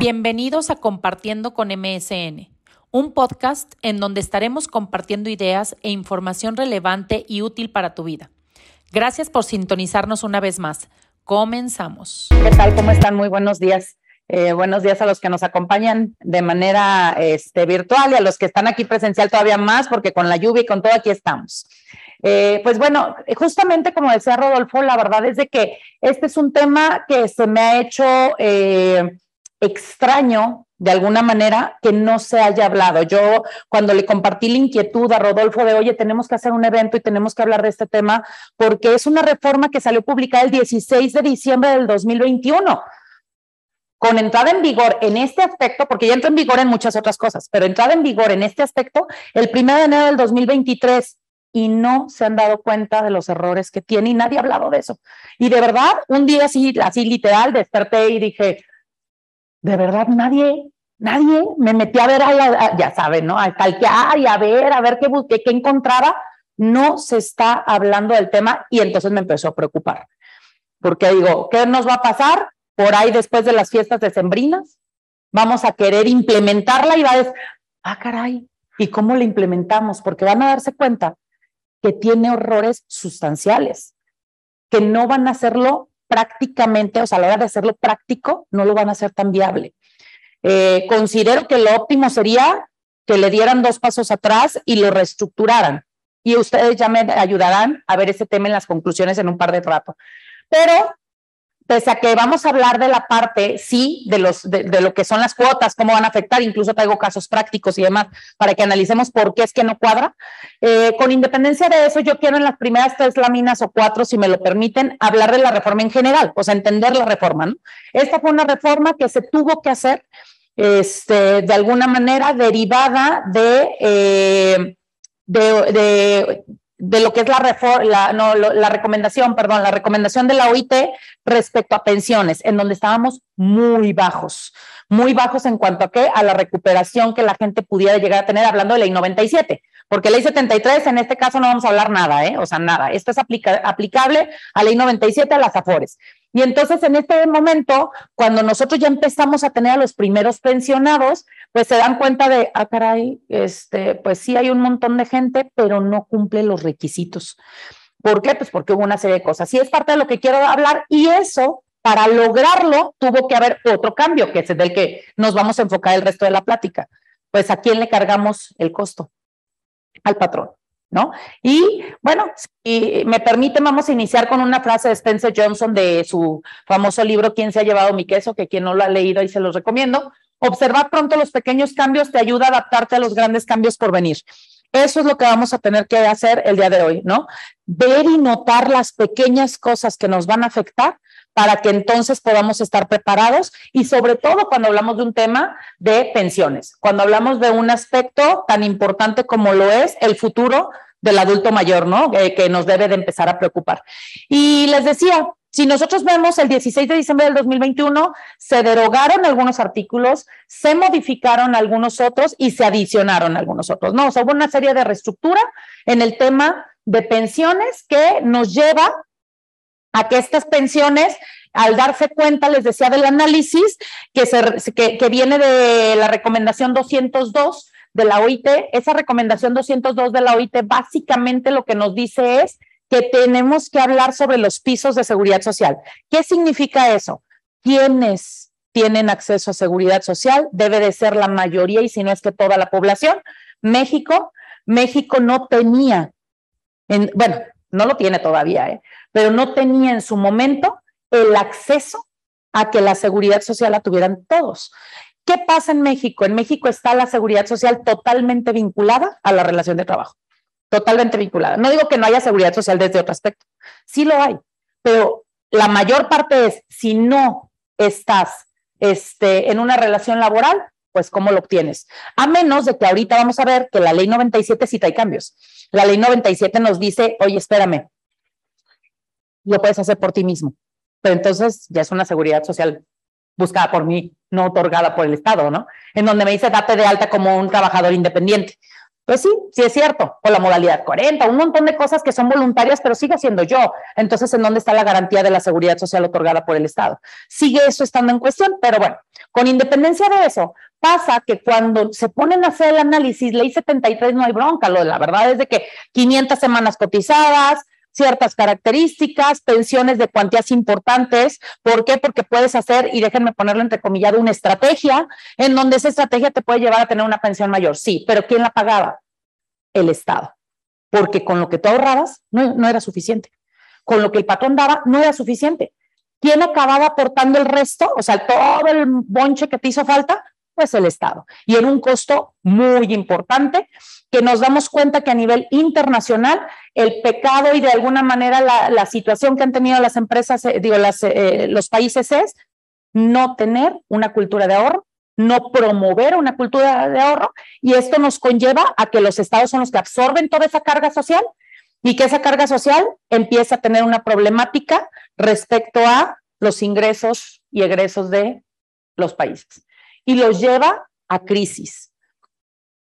Bienvenidos a Compartiendo con MSN, un podcast en donde estaremos compartiendo ideas e información relevante y útil para tu vida. Gracias por sintonizarnos una vez más. Comenzamos. ¿Qué tal? ¿Cómo están? Muy buenos días. Eh, buenos días a los que nos acompañan de manera este, virtual y a los que están aquí presencial todavía más, porque con la lluvia y con todo aquí estamos. Eh, pues bueno, justamente como decía Rodolfo, la verdad es de que este es un tema que se me ha hecho eh, extraño de alguna manera que no se haya hablado. Yo cuando le compartí la inquietud a Rodolfo de, oye, tenemos que hacer un evento y tenemos que hablar de este tema, porque es una reforma que salió publicada el 16 de diciembre del 2021 con entrada en vigor en este aspecto, porque ya entró en vigor en muchas otras cosas, pero entrada en vigor en este aspecto el 1 de enero del 2023 y no se han dado cuenta de los errores que tiene y nadie ha hablado de eso. Y de verdad, un día así, así literal, desperté y dije, de verdad nadie, nadie me metí a ver, a ya saben, ¿no? A calquear y a ver, a ver qué, qué, qué encontraba. No se está hablando del tema y entonces me empezó a preocupar. Porque digo, ¿qué nos va a pasar por ahí después de las fiestas decembrinas? Vamos a querer implementarla y va a decir, ah, caray, ¿y cómo la implementamos? Porque van a darse cuenta que tiene errores sustanciales, que no van a hacerlo prácticamente, o sea, a la hora de hacerlo práctico, no lo van a hacer tan viable. Eh, considero que lo óptimo sería que le dieran dos pasos atrás y lo reestructuraran. Y ustedes ya me ayudarán a ver ese tema en las conclusiones en un par de rato. Pero pese a que vamos a hablar de la parte, sí, de, los, de, lo que son las cuotas, cómo van a afectar, incluso traigo casos prácticos y demás para que analicemos por qué es que no cuadra. Eh, con independencia de eso, yo quiero en las primeras tres láminas o cuatro, si me lo permiten, hablar de la reforma en general, o sea, entender la reforma. ¿no? Esta fue una reforma que se tuvo que hacer este, de alguna manera derivada de, eh, de, de lo que es la, la, no, la recomendación, perdón, la recomendación de la OIT respecto a pensiones, en donde estábamos muy bajos, muy bajos en cuanto a qué, a la recuperación que la gente pudiera llegar a tener, hablando de ley 97, porque ley 73 en este caso no vamos a hablar nada, ¿eh? o sea, nada, esto es aplicable a ley 97 a las AFORES. Y entonces en este momento, cuando nosotros ya empezamos a tener a los primeros pensionados, pues se dan cuenta de, ah, caray, este, pues sí hay un montón de gente, pero no cumple los requisitos. ¿Por qué? Pues porque hubo una serie de cosas. Y es parte de lo que quiero hablar. Y eso, para lograrlo, tuvo que haber otro cambio, que es el del que nos vamos a enfocar el resto de la plática. Pues a quién le cargamos el costo? Al patrón. ¿No? Y bueno, si me permite, vamos a iniciar con una frase de Spencer Johnson de su famoso libro ¿Quién se ha llevado mi queso? que quien no lo ha leído y se los recomiendo. Observar pronto los pequeños cambios te ayuda a adaptarte a los grandes cambios por venir. Eso es lo que vamos a tener que hacer el día de hoy, ¿no? Ver y notar las pequeñas cosas que nos van a afectar para que entonces podamos estar preparados y sobre todo cuando hablamos de un tema de pensiones, cuando hablamos de un aspecto tan importante como lo es el futuro del adulto mayor, ¿no? Eh, que nos debe de empezar a preocupar. Y les decía, si nosotros vemos el 16 de diciembre del 2021, se derogaron algunos artículos, se modificaron algunos otros y se adicionaron algunos otros, ¿no? O sea, hubo una serie de reestructura en el tema de pensiones que nos lleva a que estas pensiones, al darse cuenta, les decía del análisis, que, se, que, viene de la recomendación 202 de la OIT, esa recomendación 202 de la OIT básicamente lo que nos dice es que tenemos que hablar sobre los pisos de seguridad social. ¿Qué significa eso? ¿Quiénes tienen acceso a seguridad social? Debe de ser la mayoría y si no es que toda la población. México, México no tenía, en, bueno, no lo tiene todavía, ¿eh? pero no tenía en su momento el acceso a que la seguridad social la tuvieran todos. ¿Qué pasa en México? En México está la seguridad social totalmente vinculada a la relación de trabajo, totalmente vinculada. No digo que no haya seguridad social desde otro aspecto, sí lo hay, pero la mayor parte es, si no estás este, en una relación laboral, pues ¿cómo lo obtienes? A menos de que ahorita vamos a ver que la ley 97 sí trae cambios. La ley 97 nos dice, oye, espérame, lo puedes hacer por ti mismo. Pero entonces ya es una seguridad social buscada por mí, no otorgada por el Estado, ¿no? En donde me dice, date de alta como un trabajador independiente. Pues sí, sí es cierto, o la modalidad 40, un montón de cosas que son voluntarias, pero sigue siendo yo. Entonces, ¿en dónde está la garantía de la seguridad social otorgada por el Estado? Sigue eso estando en cuestión, pero bueno, con independencia de eso, pasa que cuando se ponen a hacer el análisis, ley 73 no hay bronca, lo la verdad es de que 500 semanas cotizadas, ciertas características, pensiones de cuantías importantes. ¿Por qué? Porque puedes hacer, y déjenme ponerlo entrecomillado, una estrategia en donde esa estrategia te puede llevar a tener una pensión mayor. Sí, pero ¿quién la pagaba? El Estado. Porque con lo que tú ahorrabas no, no era suficiente. Con lo que el patrón daba no era suficiente. ¿Quién acababa aportando el resto? O sea, todo el bonche que te hizo falta, pues el Estado. Y en un costo muy importante que nos damos cuenta que a nivel internacional el pecado y de alguna manera la, situación que han tenido las empresas, eh, digo, las, eh, los países es no tener una cultura de ahorro, no promover una cultura de ahorro y esto nos conlleva a que los estados son los que absorben toda esa carga social y que esa carga social empieza a tener una problemática respecto a los ingresos y egresos de los países y los lleva a crisis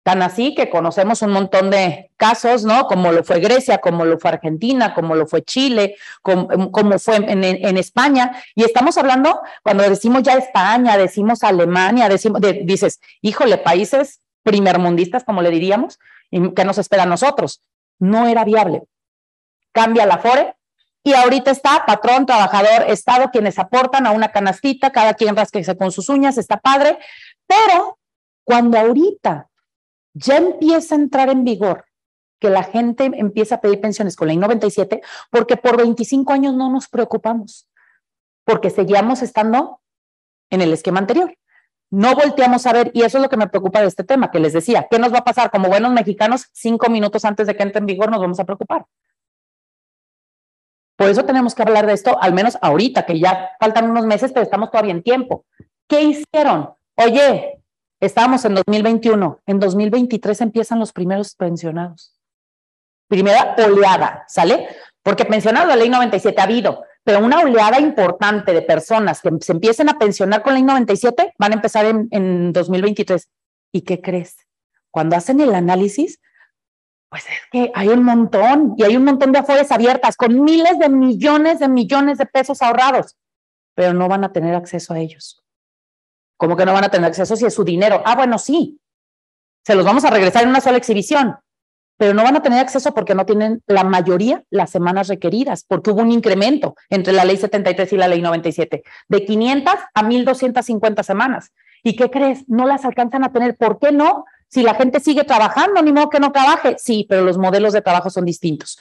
Tan así que conocemos un montón de casos, ¿no? Como lo fue Grecia, como lo fue Argentina, como lo fue Chile, como, fue en, España. Y estamos hablando, cuando decimos ya España, decimos Alemania, decimos, dices, híjole, países primermundistas, como le diríamos, ¿qué nos espera a nosotros? No era viable. Cambia la FORE, y ahorita está patrón, trabajador, Estado, quienes aportan a una canastita, cada quien rasquese con sus uñas, está padre, pero cuando ahorita ya empieza a entrar en vigor que la gente empieza a pedir pensiones con la I-97 porque por 25 años no nos preocupamos, porque seguíamos estando en el esquema anterior. No volteamos a ver, y eso es lo que me preocupa de este tema, que les decía, ¿qué nos va a pasar? Como buenos mexicanos, cinco minutos antes de que entre en vigor nos vamos a preocupar. Por eso tenemos que hablar de esto, al menos ahorita, que ya faltan unos meses, pero estamos todavía en tiempo. ¿Qué hicieron? Oye, Estábamos en 2021, en 2023 empiezan los primeros pensionados. Primera oleada, ¿sale? Porque pensionados la ley 97 ha habido, pero una oleada importante de personas que se empiecen a pensionar con la ley 97 van a empezar en, en 2023. ¿Y qué crees? Cuando hacen el análisis, pues es que hay un montón y hay un montón de afores abiertas con miles de millones de millones de pesos ahorrados, pero no van a tener acceso a ellos. ¿Cómo que no van a tener acceso si es su dinero? Ah, bueno, sí. Se los vamos a regresar en una sola exhibición, pero no van a tener acceso porque no tienen la mayoría las semanas requeridas, porque hubo un incremento entre la ley 73 y la ley 97, de 500 a 1250 semanas. ¿Y qué crees? No las alcanzan a tener. ¿Por qué no? Si la gente sigue trabajando, ni modo que no trabaje. Sí, pero los modelos de trabajo son distintos.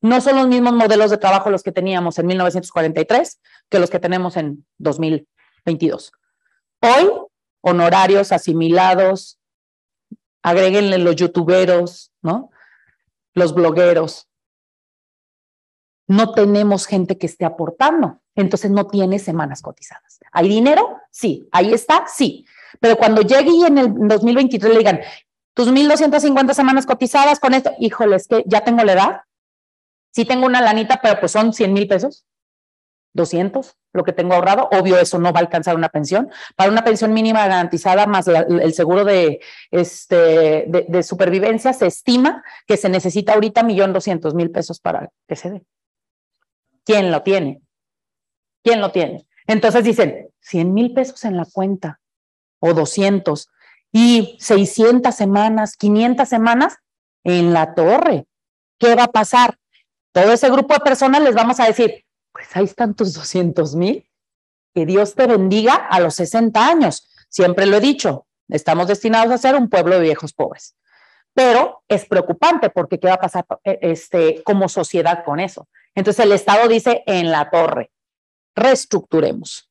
No son los mismos modelos de trabajo los que teníamos en 1943 que los que tenemos en 2022. Hoy, honorarios asimilados, agréguenle los youtuberos, ¿no? Los blogueros. No tenemos gente que esté aportando, entonces no tiene semanas cotizadas. ¿Hay dinero? Sí. ¿Ahí está? Sí. Pero cuando llegue y en el 2023 le digan, tus 1.250 semanas cotizadas con esto, híjole, es que ya tengo la edad. Sí tengo una lanita, pero pues son 100 mil pesos. 200, lo que tengo ahorrado. Obvio, eso no va a alcanzar una pensión. Para una pensión mínima garantizada más el seguro de, este, de, supervivencia, se estima que se necesita ahorita millón doscientos mil pesos para que se dé. ¿Quién lo tiene? ¿Quién lo tiene? Entonces dicen, 100 mil pesos en la cuenta o 200 y 600 semanas, 500 semanas en la torre. ¿Qué va a pasar? Todo ese grupo de personas les vamos a decir, pues hay tantos 200 mil. Que Dios te bendiga a los 60 años. Siempre lo he dicho, estamos destinados a ser un pueblo de viejos pobres. Pero es preocupante porque ¿qué va a pasar eh, este, como sociedad con eso? Entonces el Estado dice en la torre, reestructuremos.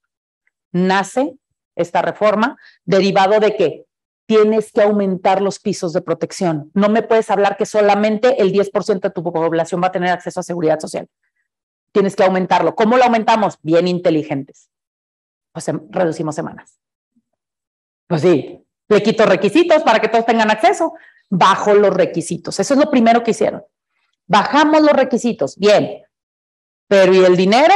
Nace esta reforma derivado de que tienes que aumentar los pisos de protección. No me puedes hablar que solamente el 10% de tu población va a tener acceso a seguridad social tienes que aumentarlo. ¿Cómo lo aumentamos? Bien inteligentes. Pues reducimos semanas. Pues sí, le quito requisitos para que todos tengan acceso. Bajo los requisitos. Eso es lo primero que hicieron. Bajamos los requisitos. Bien. Pero ¿y el dinero?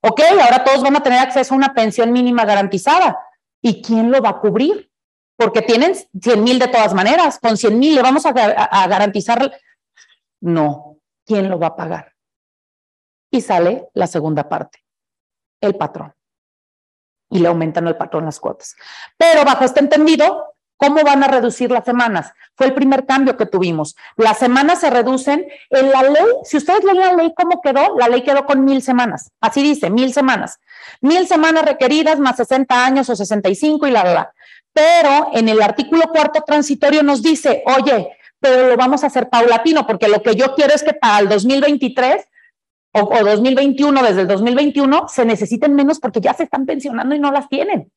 Ok, ahora todos van a tener acceso a una pensión mínima garantizada. ¿Y quién lo va a cubrir? porque tienen 100 mil de todas maneras. Con 100 mil le vamos a, a garantizar. No, ¿quién lo va a pagar? Y sale la segunda parte, el patrón. Y le aumentan al patrón las cuotas. Pero bajo este entendido, ¿Cómo van a reducir las semanas? Fue el primer cambio que tuvimos. Las semanas se reducen en la ley. Si ustedes leen la ley, ¿cómo quedó? La ley quedó con mil semanas. Así dice, mil semanas. Mil semanas requeridas más 60 años o 65 y la verdad. Pero en el artículo cuarto transitorio nos dice, oye, pero lo vamos a hacer paulatino, porque lo que yo quiero es que para el 2023 o, o 2021, desde el 2021, se necesiten menos porque ya se están pensionando y no las tienen.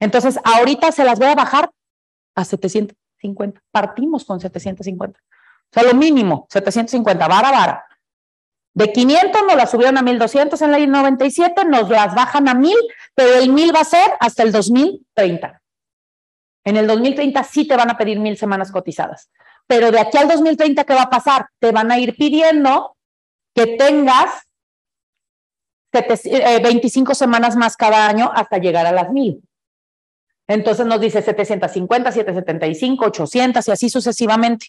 Entonces, ahorita se las voy a bajar a 750. Partimos con 750. O sea, lo mínimo, 750, vara, vara. De 500 nos las subieron a 1200 en la ley 97, nos las bajan a 1000, pero el 1000 va a ser hasta el 2030. En el 2030 sí te van a pedir 1000 semanas cotizadas. Pero de aquí al 2030, ¿qué va a pasar? Te van a ir pidiendo que tengas 25 eh, semanas más cada año hasta llegar a las 1000. Entonces nos dice 750, 775, 800 y así sucesivamente.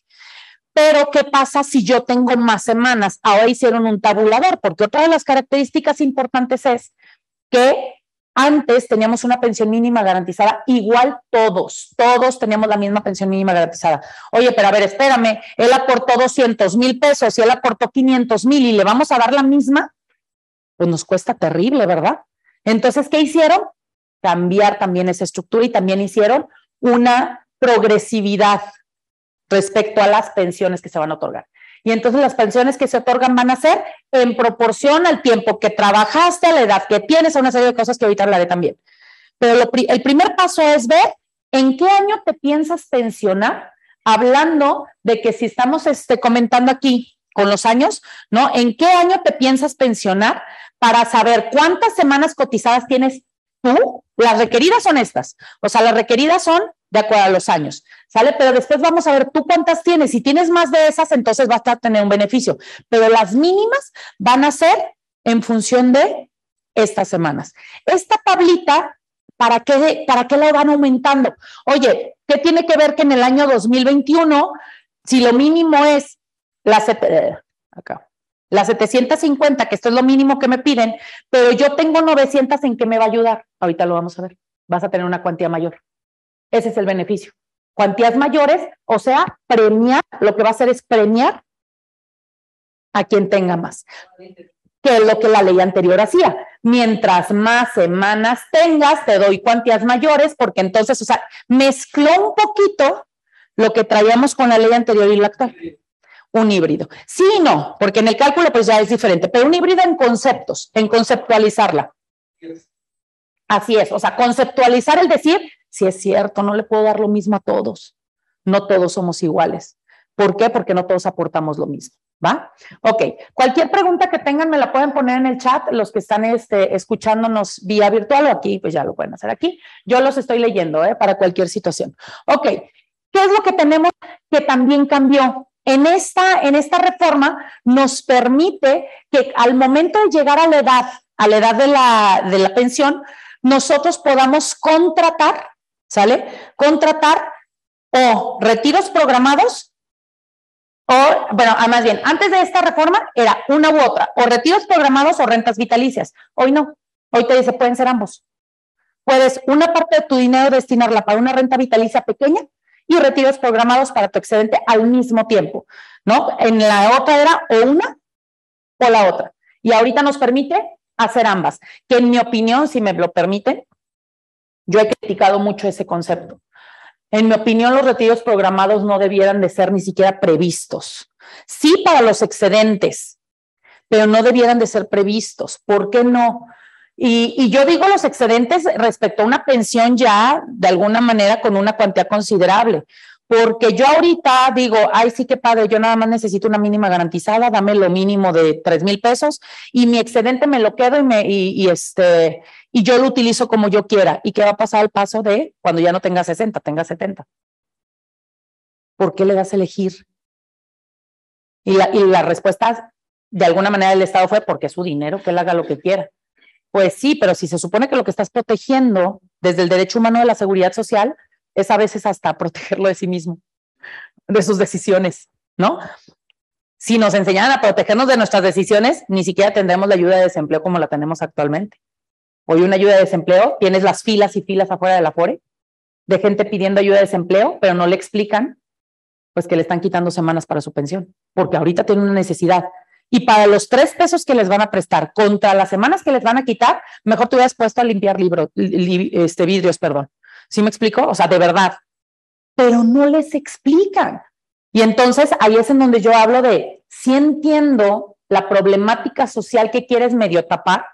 Pero, ¿qué pasa si yo tengo más semanas? Ahora hicieron un tabulador, porque otra de las características importantes es que antes teníamos una pensión mínima garantizada, igual todos, todos teníamos la misma pensión mínima garantizada. Oye, pero a ver, espérame, él aportó 200 mil pesos y él aportó 500 mil y le vamos a dar la misma, pues nos cuesta terrible, ¿verdad? Entonces, ¿qué hicieron? cambiar también esa estructura y también hicieron una progresividad respecto a las pensiones que se van a otorgar. Y entonces las pensiones que se otorgan van a ser en proporción al tiempo que trabajaste, a la edad que tienes, a una serie de cosas que ahorita hablaré también. Pero el primer paso es ver en qué año te piensas pensionar, hablando de que si estamos este, comentando aquí con los años, ¿no? ¿En qué año te piensas pensionar para saber cuántas semanas cotizadas tienes tú las requeridas son estas, o sea, las requeridas son de acuerdo a los años, ¿sale? Pero después vamos a ver tú cuántas tienes. Si tienes más de esas, entonces vas a tener un beneficio, pero las mínimas van a ser en función de estas semanas. Esta tablita, ¿para qué, para qué la van aumentando? Oye, ¿qué tiene que ver que en el año 2021, si lo mínimo es la... Acá las 750, que esto es lo mínimo que me piden, pero yo tengo 900 en que me va a ayudar. Ahorita lo vamos a ver. Vas a tener una cuantía mayor. Ese es el beneficio. Cuantías mayores, o sea, premiar, lo que va a hacer es premiar a quien tenga más, que lo que la ley anterior hacía. Mientras más semanas tengas, te doy cuantías mayores, porque entonces, o sea, mezcló un poquito lo que traíamos con la ley anterior y la actual un híbrido. Sí y no, porque en el cálculo pues ya es diferente, pero un híbrido en conceptos, en conceptualizarla. Así es, o sea, conceptualizar el decir, si es cierto, no le puedo dar lo mismo a todos, no todos somos iguales. ¿Por qué? Porque no todos aportamos lo mismo. ¿Va? Ok. Cualquier pregunta que tengan me la pueden poner en el chat. Los que están este, escuchándonos vía virtual o aquí, pues ya lo pueden hacer aquí. Yo los estoy leyendo ¿eh? para cualquier situación. Ok. ¿Qué es lo que tenemos que también cambió? en esta, en esta reforma nos permite que al momento de llegar a la edad, a la edad de la, de la pensión, nosotros podamos contratar, ¿sale? Contratar o retiros programados o, bueno, ah, más bien, antes de esta reforma era una u otra, o retiros programados o rentas vitalicias. Hoy no, hoy te dice, pueden ser ambos. Puedes una parte de tu dinero destinarla para una renta vitalicia pequeña y retiros programados para tu excedente al mismo tiempo, ¿no? En la otra era o una o la otra. Y ahorita nos permite hacer ambas, que en mi opinión, si me lo permiten, yo he criticado mucho ese concepto. En mi opinión, los retiros programados no debieran de ser ni siquiera previstos. Sí para los excedentes, pero no debieran de ser previstos. ¿Por qué no? Y, yo digo los excedentes respecto a una pensión ya de alguna manera con una cuantía considerable, porque yo ahorita digo, ay, sí que padre, yo nada más necesito una mínima garantizada, dame lo mínimo de tres mil pesos y mi excedente me lo quedo y, me, y, este, y yo lo utilizo como yo quiera. ¿Y qué va a pasar al paso de cuando ya no tenga 60, tenga 70? ¿Por qué le das a elegir? Y la, y la respuesta de alguna manera del Estado fue porque es su dinero, que él haga lo que quiera. Pues sí, pero si se supone que lo que estás protegiendo desde el derecho humano de la seguridad social es a veces hasta protegerlo de sí mismo, de sus decisiones, ¿no? Si nos enseñaran a protegernos de nuestras decisiones, ni siquiera tendremos la ayuda de desempleo como la tenemos actualmente. Hoy una ayuda de desempleo, tienes las filas y filas afuera de la FORE de gente pidiendo ayuda de desempleo, pero no le explican pues que le están quitando semanas para su pensión, porque ahorita tiene una necesidad. Y para los tres pesos que les van a prestar contra las semanas que les van a quitar, mejor te hubieras puesto a limpiar libro, este, vidrios, perdón. ¿Sí me explico? O sea, de verdad. Pero no les explican. Y entonces ahí es en donde yo hablo de, sí entiendo la problemática social que quieres medio tapar,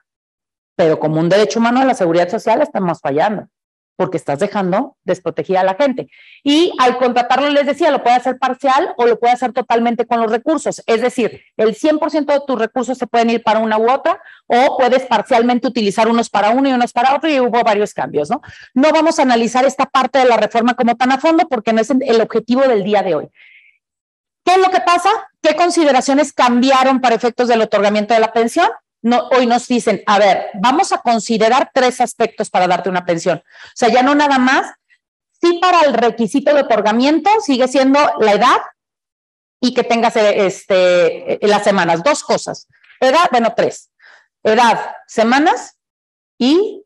pero como un derecho humano de la seguridad social estamos fallando porque estás dejando desprotegida a la gente. Y al contratarlo, les decía, lo puede hacer parcial o lo puede hacer totalmente con los recursos. Es decir, el 100% de tus recursos se pueden ir para una u otra o puedes parcialmente utilizar unos para uno y unos para otro y hubo varios cambios, ¿no? No vamos a analizar esta parte de la reforma como tan a fondo porque no es el objetivo del día de hoy. ¿Qué es lo que pasa? ¿Qué consideraciones cambiaron para efectos del otorgamiento de la pensión? No, hoy nos dicen, a ver, vamos a considerar tres aspectos para darte una pensión. O sea, ya no nada más, sí para el requisito de otorgamiento sigue siendo la edad y que tengas este, las semanas, dos cosas. Edad, bueno, tres. Edad, semanas y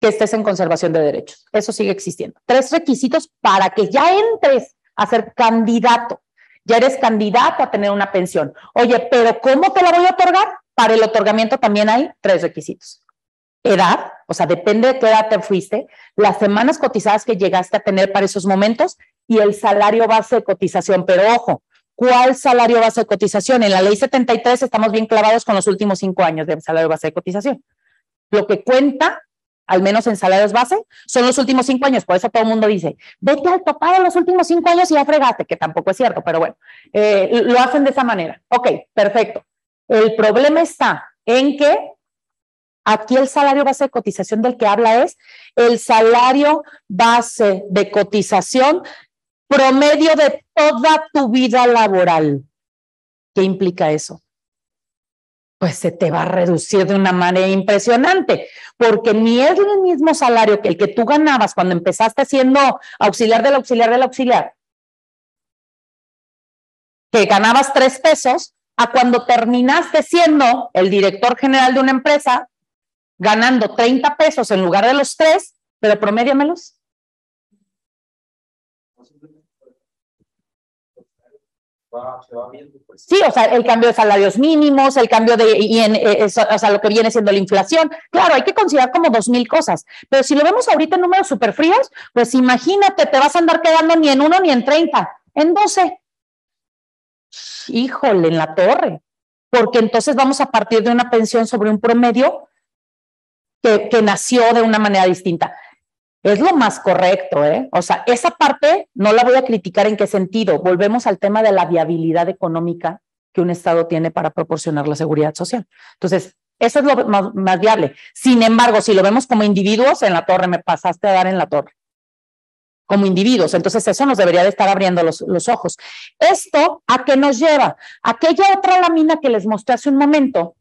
que estés en conservación de derechos. Eso sigue existiendo. Tres requisitos para que ya entres a ser candidato. Ya eres candidato a tener una pensión. Oye, pero ¿cómo te la voy a otorgar? Para el otorgamiento también hay tres requisitos. Edad, o sea, depende de qué edad te fuiste, las semanas cotizadas que llegaste a tener para esos momentos y el salario base de cotización. Pero ojo, ¿cuál salario base de cotización? En la ley 73 estamos bien clavados con los últimos cinco años de salario base de cotización. Lo que cuenta, al menos en salarios base, son los últimos cinco años. Por eso todo el mundo dice, vete al topado los últimos cinco años y ya fregaste, que tampoco es cierto, pero bueno, eh, lo hacen de esa manera. Ok, perfecto. El problema está en que aquí el salario base de cotización del que habla es el salario base de cotización promedio de toda tu vida laboral. ¿Qué implica eso? Pues se te va a reducir de una manera impresionante, porque ni es el mismo salario que el que tú ganabas cuando empezaste siendo auxiliar del auxiliar del auxiliar, que ganabas tres pesos, a cuando terminaste siendo el director general de una empresa, ganando 30 pesos en lugar de los tres, pero promédiamelos. Sí, o sea, el cambio de salarios mínimos, el cambio de, y en, eh, o sea, lo que viene siendo la inflación. Claro, hay que considerar como dos mil cosas, pero si lo vemos ahorita en números súper fríos, pues imagínate, te vas a andar quedando ni en uno ni en 30, en 12 híjole, en la torre, porque entonces vamos a partir de una pensión sobre un promedio que, nació de una manera distinta. Es lo más correcto, ¿eh? O sea, esa parte no la voy a criticar en qué sentido. Volvemos al tema de la viabilidad económica que un Estado tiene para proporcionar la seguridad social. Entonces, eso es lo más, más, viable. Sin embargo, si lo vemos como individuos, en la torre me pasaste a dar en la torre como individuos. Entonces eso nos debería de estar abriendo los, los ojos. ¿Esto a qué nos lleva? Aquella otra lámina que les mostré hace un momento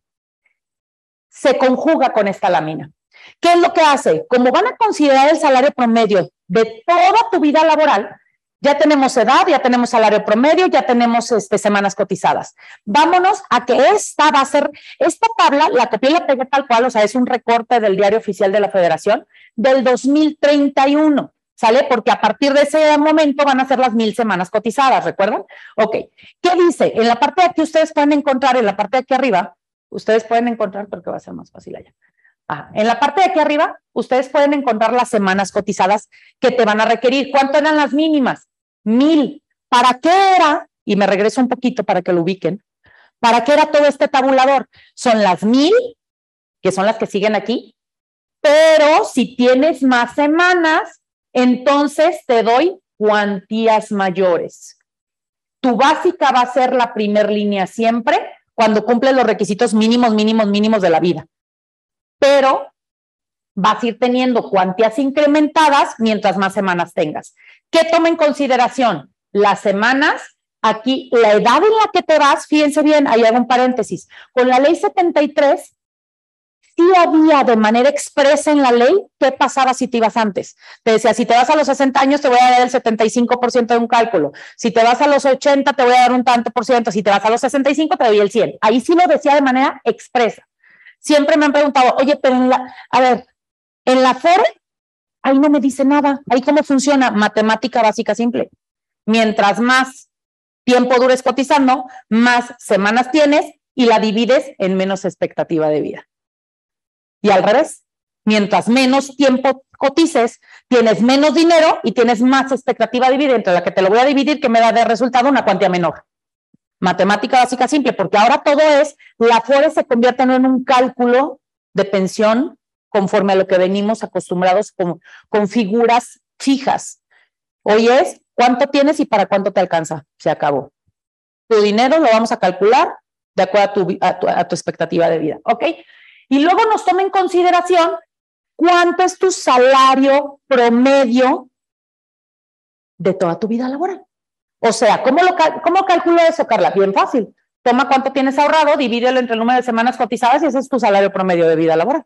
se conjuga con esta lámina. ¿Qué es lo que hace? Como van a considerar el salario promedio de toda tu vida laboral, ya tenemos edad, ya tenemos salario promedio, ya tenemos este, semanas cotizadas. Vámonos a que esta va a ser, esta tabla la copié y la pegué tal cual, o sea, es un recorte del diario oficial de la federación del 2031. ¿Sale? Porque a partir de ese momento van a ser las mil semanas cotizadas, ¿recuerdan? Ok, ¿qué dice? En la parte de aquí ustedes pueden encontrar, en la parte de aquí arriba, ustedes pueden encontrar, porque va a ser más fácil allá. en la parte de aquí arriba, ustedes pueden encontrar las semanas cotizadas que te van a requerir. ¿Cuánto eran las mínimas? Mil. ¿Para qué era? Y me regreso un poquito para que lo ubiquen. ¿Para qué era todo este tabulador? Son las mil, que son las que siguen aquí, pero si tienes más semanas, entonces te doy cuantías mayores. Tu básica va a ser la primer línea siempre cuando cumple los requisitos mínimos, mínimos, mínimos de la vida. Pero vas a ir teniendo cuantías incrementadas mientras más semanas tengas. ¿Qué toma en consideración? Las semanas, aquí la edad en la que te vas, fíjense bien, ahí hago un paréntesis. Con la ley 73 sí había de manera expresa en la ley qué pasaba si te ibas antes. Te decía, si te vas a los 60 años, te voy a dar el 75% de un cálculo. Si te vas a los 80, te voy a dar un tanto por ciento. Si te vas a los 65, te doy el 100. Ahí sí lo decía de manera expresa. Siempre me han preguntado, oye, pero en la, a ver, en la ahí no me dice nada. Ahí cómo funciona, matemática básica simple. Mientras más tiempo dures cotizando, más semanas tienes y la divides en menos expectativa de vida. Y al revés, mientras menos tiempo cotices, tienes menos dinero y tienes más expectativa de vida, entre la que te lo voy a dividir, que me da de resultado una cuantía menor. Matemática básica simple, porque ahora todo es, la FORE se convierte en un cálculo de pensión conforme a lo que venimos acostumbrados con, figuras fijas. Hoy es cuánto tienes y para cuánto te alcanza. Se acabó. Tu dinero lo vamos a calcular de acuerdo a tu, a tu expectativa de vida. ¿Ok? Y luego nos toma en consideración cuánto es tu salario promedio de toda tu vida laboral. O sea, ¿cómo, lo, cómo calculo eso, Carla? Bien fácil. Toma cuánto tienes ahorrado, divídelo entre el número de semanas cotizadas y ese es tu salario promedio de vida laboral.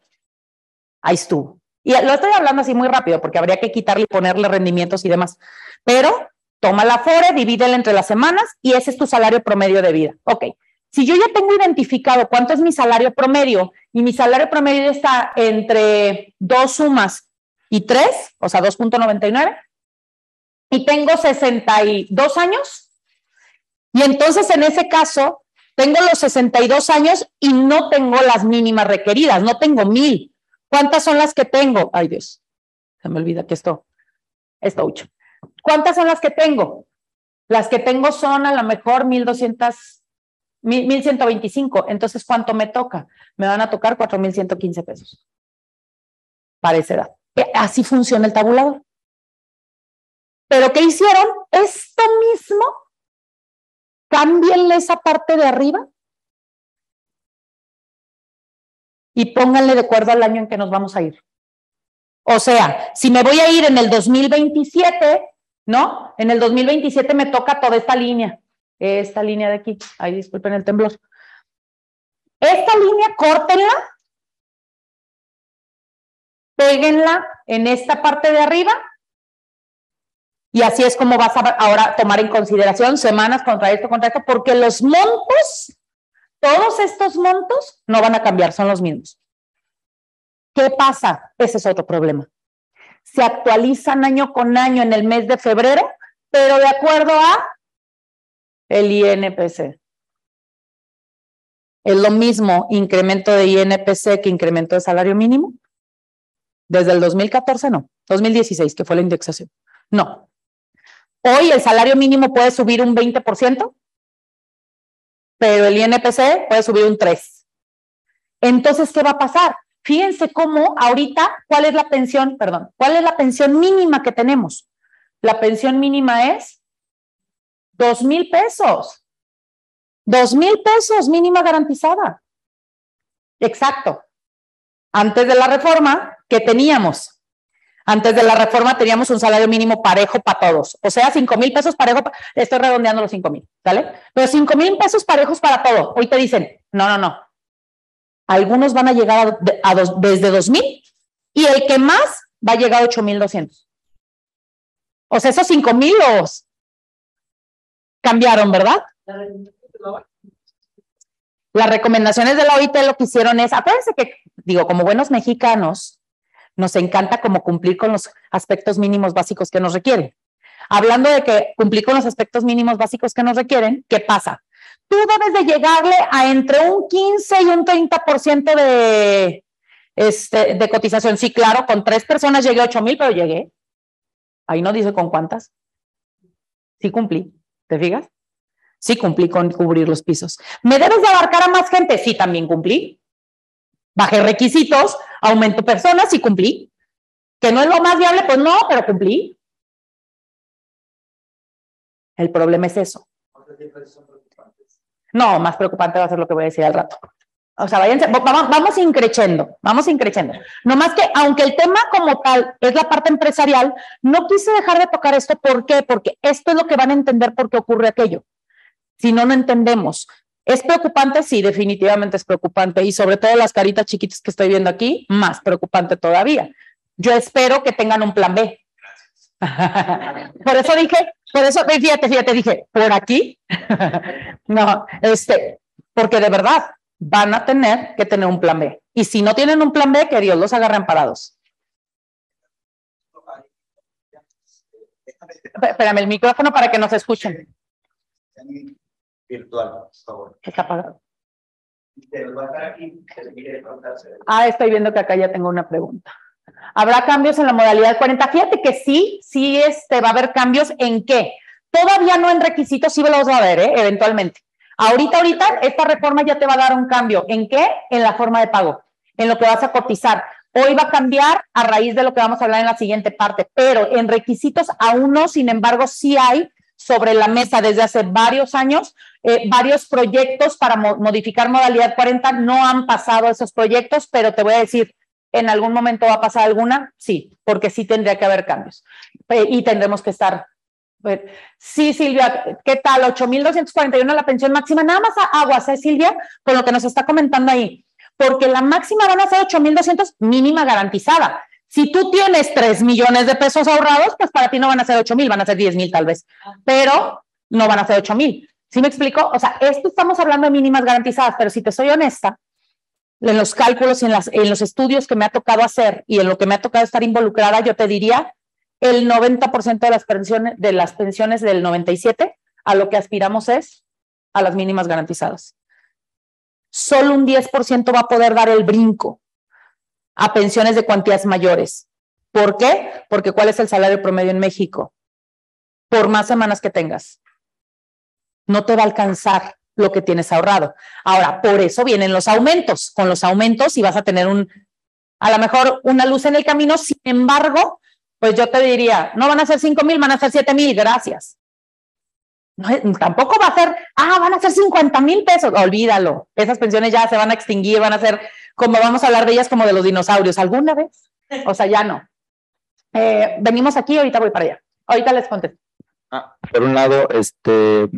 Ahí estuvo. Y lo estoy hablando así muy rápido porque habría que quitarle y ponerle rendimientos y demás. Pero toma la FORE, divídela entre las semanas y ese es tu salario promedio de vida. Ok. Si yo ya tengo identificado cuánto es mi salario promedio y mi salario promedio está entre dos sumas y tres, o sea, 2.99, y tengo 62 años, y entonces en ese caso tengo los 62 años y no tengo las mínimas requeridas, no tengo mil. ¿Cuántas son las que tengo? Ay Dios, se me olvida que esto, esto ocho. ¿Cuántas son las que tengo? Las que tengo son a lo mejor 1200 1125. Entonces, ¿cuánto me toca? Me van a tocar 4115 pesos para esa edad. Eh, así funciona el tabulador. Pero ¿qué hicieron? Esto mismo, cámbienle esa parte de arriba y pónganle de acuerdo al año en que nos vamos a ir. O sea, si me voy a ir en el 2027, ¿no? En el 2027 me toca toda esta línea esta línea de aquí. Ay, disculpen el temblor. Esta línea, córtenla, péguenla en esta parte de arriba y así es como vas a ahora tomar en consideración semanas contra esto, contra esto, porque los montos, todos estos montos no van a cambiar, son los mismos. ¿Qué pasa? Ese es otro problema. Se actualizan año con año en el mes de febrero, pero de acuerdo a el INPC. ¿Es lo mismo incremento de INPC que incremento de salario mínimo? Desde el 2014 no, 2016 que fue la indexación. No. Hoy el salario mínimo puede subir un 20%, pero el INPC puede subir un 3%. Entonces, ¿qué va a pasar? Fíjense cómo ahorita, ¿cuál es la pensión? Perdón, ¿cuál es la pensión mínima que tenemos? La pensión mínima es Dos mil pesos. Dos mil pesos mínima garantizada. Exacto. Antes de la reforma, ¿qué teníamos? Antes de la reforma teníamos un salario mínimo parejo para todos. O sea, cinco mil pesos parejo. Estoy redondeando los cinco mil, ¿vale? Pero cinco mil pesos parejos para todo. Hoy te dicen, no, no, no. Algunos van a llegar a, dos, desde dos mil y el que más va a llegar a ocho mil doscientos. O sea, esos cinco mil los, cambiaron, ¿verdad? Las recomendaciones de la OIT lo que hicieron es, acuérdense que, digo, como buenos mexicanos, nos encanta como cumplir con los aspectos mínimos básicos que nos requieren. Hablando de que cumplir con los aspectos mínimos básicos que nos requieren, ¿qué pasa? Tú debes de llegarle a entre un 15 y un 30% de, este, de cotización. Sí, claro, con tres personas llegué a 8 mil, pero llegué. Ahí no dice con cuántas. Sí cumplí. ¿Te fijas? Sí cumplí con cubrir los pisos. ¿Me debes de abarcar a más gente? Sí, también cumplí. Bajé requisitos, aumento personas, sí cumplí. ¿Que no es lo más viable? Pues no, pero cumplí. El problema es eso. No, más preocupante va a ser lo que voy a decir al rato. O sea, váyanse, vamos, vamos increciendo, vamos increciendo. No más que, aunque el tema como tal es la parte empresarial, no quise dejar de tocar esto. ¿Por qué? Porque esto es lo que van a entender por qué ocurre aquello. Si no, no entendemos. ¿Es preocupante? Sí, definitivamente es preocupante. Y sobre todo las caritas chiquitas que estoy viendo aquí, más preocupante todavía. Yo espero que tengan un plan B. por eso dije, por eso, fíjate, fíjate, dije, por aquí. no, este, porque de verdad van a tener que tener un plan B. Y si no tienen un plan B, que Dios los agarre parados. Espérame el micrófono para que nos escuchen virtual, por favor. Está apagado. Ah, estoy viendo que acá ya tengo una pregunta. ¿Habrá cambios en la modalidad 40? Fíjate que sí, sí este, va a haber cambios en qué. Todavía no en requisitos, sí lo vamos a ver, ¿eh? eventualmente. Ahorita, ahorita, esta reforma ya te va a dar un cambio. ¿En qué? En la forma de pago, en lo que vas a cotizar. Hoy va a cambiar a raíz de lo que vamos a hablar en la siguiente parte, pero en requisitos aún no, sin embargo, sí hay sobre la mesa desde hace varios años. Eh, varios proyectos para modificar modalidad 40 no han pasado esos proyectos, pero te voy a decir, ¿en algún momento va a pasar alguna? Sí, porque sí tendría que haber cambios eh, y tendremos que estar. Sí, Silvia, ¿qué tal? 8.241 la pensión máxima, nada más aguas, ¿eh, Silvia? Con lo que nos está comentando ahí, porque la máxima van a ser 8.200 mínima garantizada. Si tú tienes 3 millones de pesos ahorrados, pues para ti no van a ser 8 mil, van a ser 10 mil tal vez, pero no van a ser 8 mil. ¿Sí me explico? O sea, esto estamos hablando de mínimas garantizadas, pero si te soy honesta, en los cálculos y en, las, en los estudios que me ha tocado hacer y en lo que me ha tocado estar involucrada, yo te diría el 90% de las pensiones, de las pensiones del 97 a lo que aspiramos es a las mínimas garantizadas. Solo un 10% va a poder dar el brinco a pensiones de cuantías mayores. ¿Por qué? Porque ¿cuál es el salario promedio en México? Por más semanas que tengas. No te va a alcanzar lo que tienes ahorrado. Ahora, por eso vienen los aumentos. Con los aumentos y vas a tener un, a lo mejor una luz en el camino. Sin embargo, pues yo te diría, no van a ser cinco mil, van a ser siete mil, gracias. tampoco va a ser, ah, van a ser 50 mil pesos, olvídalo. Esas pensiones ya se van a extinguir, van a ser como vamos a hablar de ellas como de los dinosaurios, ¿alguna vez? O sea, ya no. Eh, venimos aquí, ahorita voy para allá. Ahorita les contesto. Ah, por un lado, este,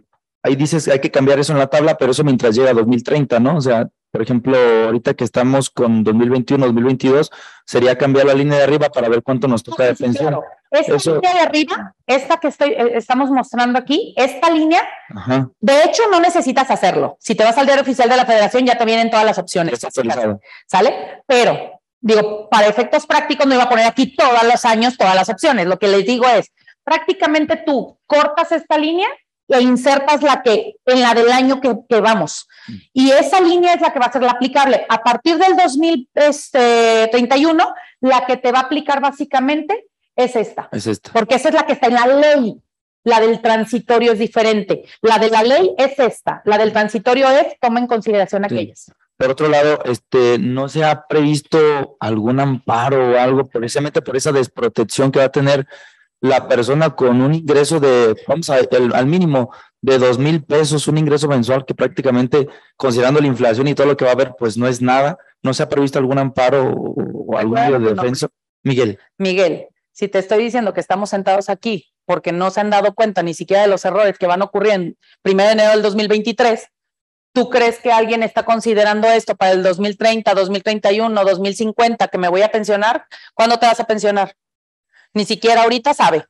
ahí dices que hay que cambiar eso en la tabla, pero eso mientras llega a 2030, ¿no? O sea, por ejemplo, ahorita que estamos con 2021, 2022, sería cambiar la línea de arriba para ver cuánto nos toca de pensión. Esta línea de arriba, esta que estoy, eh, estamos mostrando aquí, esta línea, de hecho no necesitas hacerlo. Si te vas al diario oficial de la federación ya te vienen todas las opciones. ¿Sale? Pero, digo, para efectos prácticos no iba a poner aquí todos los años todas las opciones. Lo que les digo es, prácticamente tú cortas esta línea e insertas la que en la del año que, que, vamos. Mm. Y esa línea es la que va a ser la aplicable. A partir del 2031, este, la que te va a aplicar básicamente es esta. Es esta. Porque esa es la que está en la ley. La del transitorio es diferente. La de la ley es esta. La del transitorio es, toma en consideración aquellas. Por otro lado, este, no se ha previsto algún amparo o algo precisamente por esa desprotección que va a tener la persona con un ingreso de, vamos a al mínimo de dos mil pesos, un ingreso mensual que prácticamente, considerando la inflación y todo lo que va a haber, pues no es nada. ¿No se ha previsto algún amparo o, algún de defensa? Miguel. Miguel, si te estoy diciendo que estamos sentados aquí porque no se han dado cuenta ni siquiera de los errores que van a ocurrir en 1 de enero del 2023, ¿tú crees que alguien está considerando esto para el 2030, 2031, 2050, que me voy a pensionar? ¿Cuándo te vas a pensionar? Ni siquiera ahorita sabe.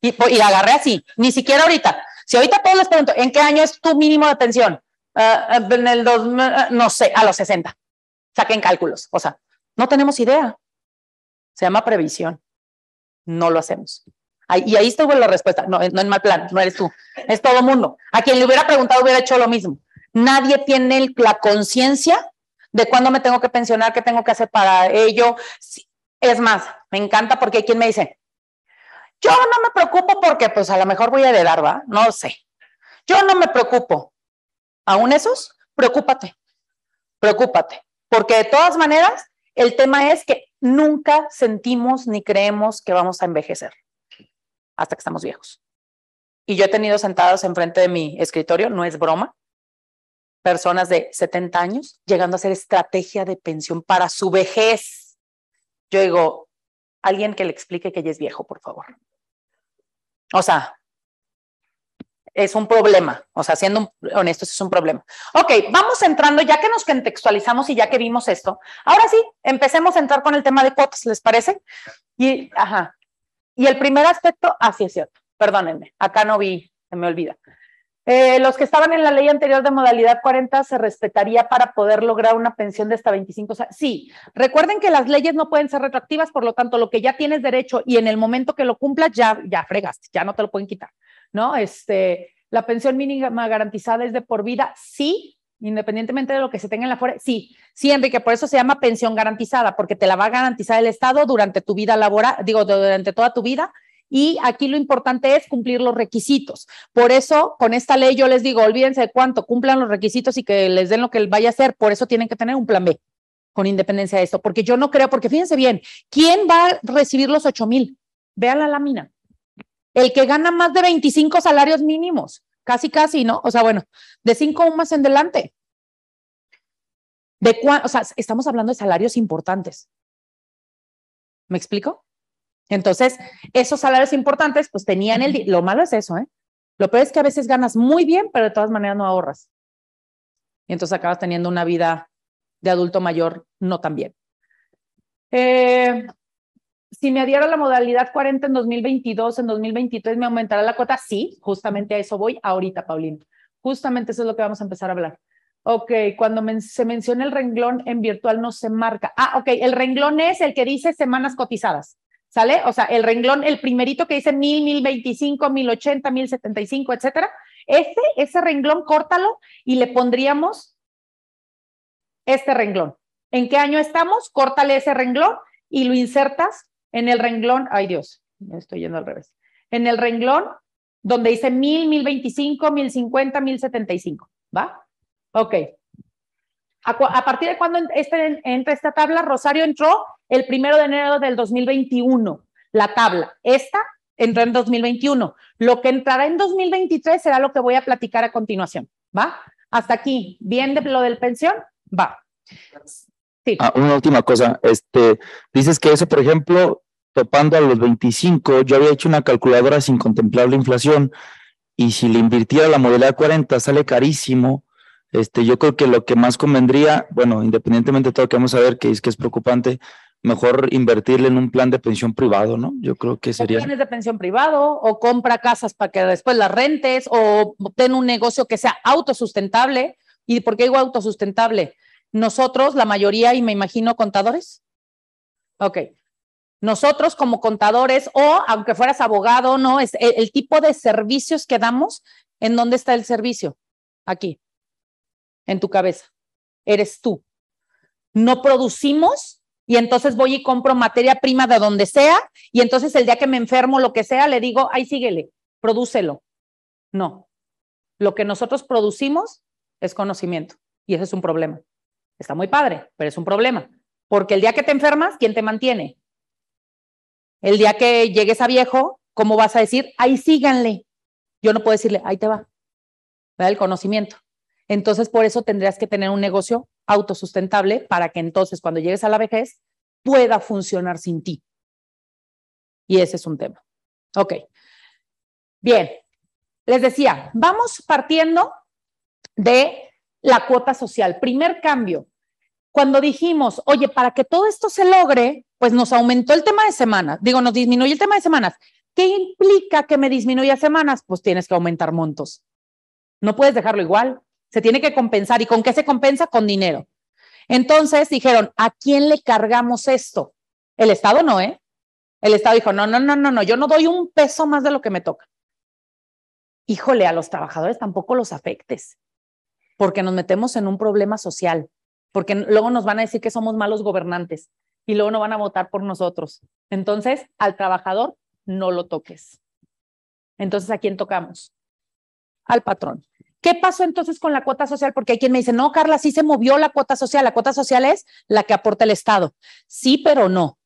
Y, y agarré así, ni siquiera ahorita. Si ahorita todos les pregunto, ¿en qué año es tu mínimo de pensión? Ah, ah, en el dos, ah, no sé, a los 60. Saquen cálculos. O sea, no tenemos idea. Se llama previsión no lo hacemos. y ahí estuvo la respuesta. No, no es mal plan, no eres tú, es todo mundo. A quien le hubiera preguntado hubiera hecho lo mismo. Nadie tiene la conciencia de cuándo me tengo que pensionar, qué tengo que hacer para ello. Es más, me encanta porque hay quien me dice, yo no me preocupo porque pues a lo mejor voy a heredar, ¿va? No sé. Yo no me preocupo. ¿Aún esos? Preocúpate, preocúpate. Porque de todas maneras, el tema es que nunca sentimos ni creemos que vamos a envejecer hasta que estamos viejos. Y yo he tenido sentados enfrente de mi escritorio, no es broma, personas de 70 años llegando a hacer estrategia de pensión para su vejez. Yo digo, alguien que le explique que ella es viejo, por favor. O sea, es un problema. O sea, siendo honestos, es un problema. Ok, vamos entrando, ya que nos contextualizamos y ya que vimos esto, ahora sí, empecemos a entrar con el tema de cuotas, ¿les parece? Y, ajá. Y el primer aspecto, así ah, es cierto, perdónenme, acá no vi, se me olvida. Eh, los que estaban en la ley anterior de modalidad 40 se respetaría para poder lograr una pensión de hasta 25. Sí, recuerden que las leyes no pueden ser retroactivas, por lo tanto, lo que ya tienes derecho y en el momento que lo cumplas, ya, ya fregaste, ya no te lo pueden quitar, ¿no? Este, la pensión mínima garantizada es de por vida, sí, independientemente de lo que se tenga en la fuera, sí, sí, Enrique, por eso se llama pensión garantizada, porque te la va a garantizar el Estado durante tu vida laboral, digo, durante toda tu vida y aquí lo importante es cumplir los requisitos. Por eso, con esta ley yo les digo, olvídense de cuánto cumplan los requisitos y que les den lo que vaya a hacer. Por eso tienen que tener un plan B con independencia de esto, porque yo no creo, porque fíjense bien, ¿quién va a recibir los 8 mil? Vean la lámina. El que gana más de 25 salarios mínimos, casi, casi, ¿no? O sea, bueno, de 5 más en adelante. De o sea, estamos hablando de salarios importantes. ¿Me explico? Entonces, esos salarios importantes, pues tenían el... Lo malo es eso, ¿eh? Lo peor es que a veces ganas muy bien, pero de todas maneras no ahorras. Y entonces acabas teniendo una vida de adulto mayor no tan bien. Eh, si me adhiero a la modalidad 40 en 2022, en 2023 me aumentará la cuota. Sí, justamente a eso voy ahorita, Paulina. Justamente eso es lo que vamos a empezar a hablar. Ok, cuando se menciona el renglón en virtual no se marca. Ah, ok, el renglón es el que dice semanas cotizadas. ¿Sale? O sea, el renglón, el primerito que dice mil, mil veinticinco, mil ochenta, mil setenta y cinco, etcétera, ese, ese renglón, córtalo y le pondríamos este renglón. ¿En qué año estamos? Córtale ese renglón y lo insertas en el renglón, ay Dios, me estoy yendo al revés, en el renglón donde dice mil, mil veinticinco, mil cincuenta, mil setenta y cinco, ¿va? Ok. A, partir de cuando este, entra esta tabla, Rosario entró el primero de enero del 2021. La tabla, esta entró en 2021. Lo que entrará en 2023 será lo que voy a platicar a continuación. ¿Va? Hasta aquí. ¿Bien de lo del pensión? Va. Sí. Ah, una última cosa. Este, dices que eso, por ejemplo, topando a los 25, yo había hecho una calculadora sin contemplar la inflación y si le invirtiera la modalidad 40 sale carísimo este, yo creo que lo que más convendría, bueno, independientemente de todo que vamos a ver, que es que es preocupante, mejor invertirle en un plan de pensión privado, ¿no? Yo creo que sería. Planes de pensión privado, o compra casas para que después las rentes, o ten un negocio que sea autosustentable. ¿Y por qué digo autosustentable? Nosotros, la mayoría, y me imagino contadores. Ok. Nosotros como contadores, o aunque fueras abogado, ¿no? Es el tipo de servicios que damos, ¿en dónde está el servicio? Aquí en tu cabeza. Eres tú. No producimos y entonces voy y compro materia prima de donde sea y entonces el día que me enfermo, lo que sea, le digo, ay, síguele, prodúcelo. No. Lo que nosotros producimos es conocimiento y ese es un problema. Está muy padre, pero es un problema. Porque el día que te enfermas, ¿quién te mantiene? El día que llegues a viejo, ¿cómo vas a decir, ay, síganle? Yo no puedo decirle, ahí te va. El conocimiento. Entonces, por eso tendrías que tener un negocio autosustentable para que entonces cuando llegues a la vejez pueda funcionar sin ti. Y ese es un tema. Ok. Bien. Les decía, vamos partiendo de la cuota social. Primer cambio. Cuando dijimos, oye, para que todo esto se logre, pues nos aumentó el tema de semanas. Digo, nos disminuyó el tema de semanas. ¿Qué implica que me disminuya semanas? Pues tienes que aumentar montos. No puedes dejarlo igual se tiene que compensar. ¿Y con qué se compensa? Con dinero. Entonces dijeron, ¿a quién le cargamos esto? El Estado no, ¿eh? El Estado dijo, no, no, no, no, no, yo no doy un peso más de lo que me toca. Híjole, a los trabajadores tampoco los afectes, porque nos metemos en un problema social, porque luego nos van a decir que somos malos gobernantes y luego no van a votar por nosotros. Entonces, al trabajador no lo toques. Entonces, ¿a quién tocamos? Al patrón. ¿Qué pasó entonces con la cuota social? Porque hay quien me dice, no, Carla, sí se movió la cuota social. La cuota social es la que aporta el Estado. Sí, pero no.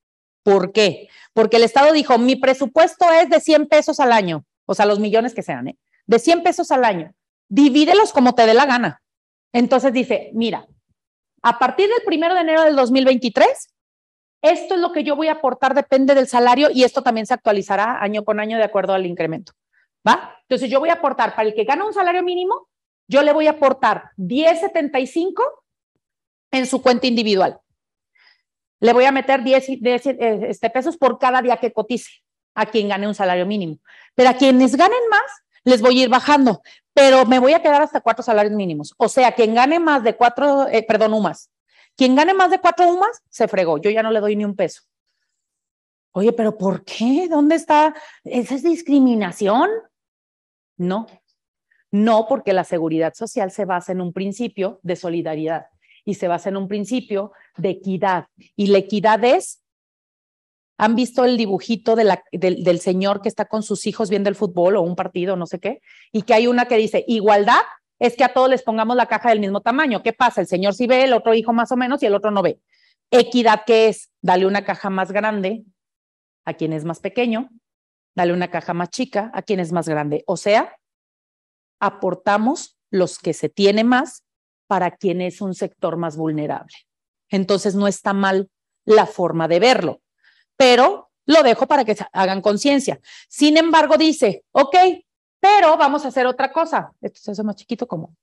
¿Por qué? Porque el Estado dijo, mi presupuesto es de 100 pesos al año, o sea, los millones que sean, ¿eh? de 100 pesos al año. Divídelos como te dé la gana. Entonces dice, mira, a partir del primero de enero del 2023, esto es lo que yo voy a aportar, depende del salario y esto también se actualizará año con año de acuerdo al incremento. ¿Va? Entonces yo voy a aportar, para el que gana un salario mínimo, yo le voy a aportar 10.75 en su cuenta individual. Le voy a meter 10, eh, este, pesos por cada día que cotice a quien gane un salario mínimo. Pero a quienes ganen más, les voy a ir bajando, pero me voy a quedar hasta cuatro salarios mínimos. O sea, quien gane más de cuatro, eh, perdón, UMAS, quien gane más de cuatro UMAS, se fregó. Yo ya no le doy ni un peso. Oye, pero ¿por qué? ¿Dónde está? ¿Esa es discriminación? No, no, porque la seguridad social se basa en un principio de solidaridad y se basa en un principio de equidad. Y la equidad es, ¿han visto el dibujito del, del señor que está con sus hijos viendo el fútbol o un partido, no sé qué? Y que hay una que dice, igualdad es que a todos les pongamos la caja del mismo tamaño. ¿Qué pasa? El señor sí ve, el otro hijo más o menos y el otro no ve. Equidad, ¿qué es? Dale una caja más grande a quien es más pequeño, dale una caja más chica a quien es más grande. O sea, aportamos los que se tiene más para quien es un sector más vulnerable. Entonces no está mal la forma de verlo, pero lo dejo para que hagan conciencia. Sin embargo, dice, ok, pero vamos a hacer otra cosa. Esto se hace más chiquito como.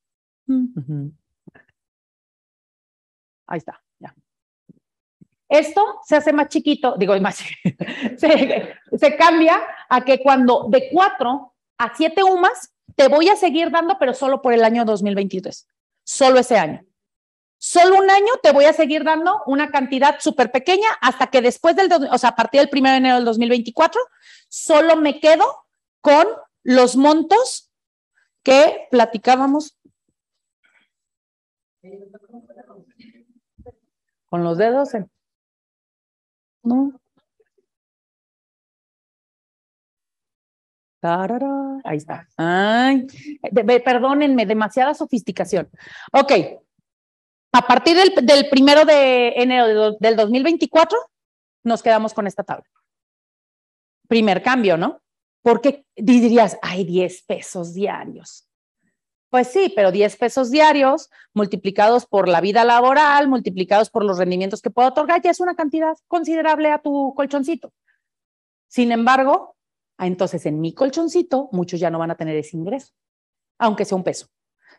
Ahí está, ya. Esto se hace más chiquito, digo, más, se, cambia a que cuando de cuatro a siete UMAS te voy a seguir dando, pero solo por el año 2023, solo ese año. Solo un año te voy a seguir dando una cantidad súper pequeña hasta que después del, o sea, a partir del 1 de enero del 2024, solo me quedo con los montos que platicábamos. Con los dedos. No. Ahí está. Ay, perdónenme, demasiada sofisticación. Ok. A partir del, primero de enero del 2024, nos quedamos con esta tabla. Primer cambio, ¿no? Porque dirías, hay 10 pesos diarios. Pues sí, pero 10 pesos diarios multiplicados por la vida laboral, multiplicados por los rendimientos que puedo otorgar, ya es una cantidad considerable a tu colchoncito. Sin embargo, Ah, entonces, en mi colchoncito, muchos ya no van a tener ese ingreso, aunque sea un peso.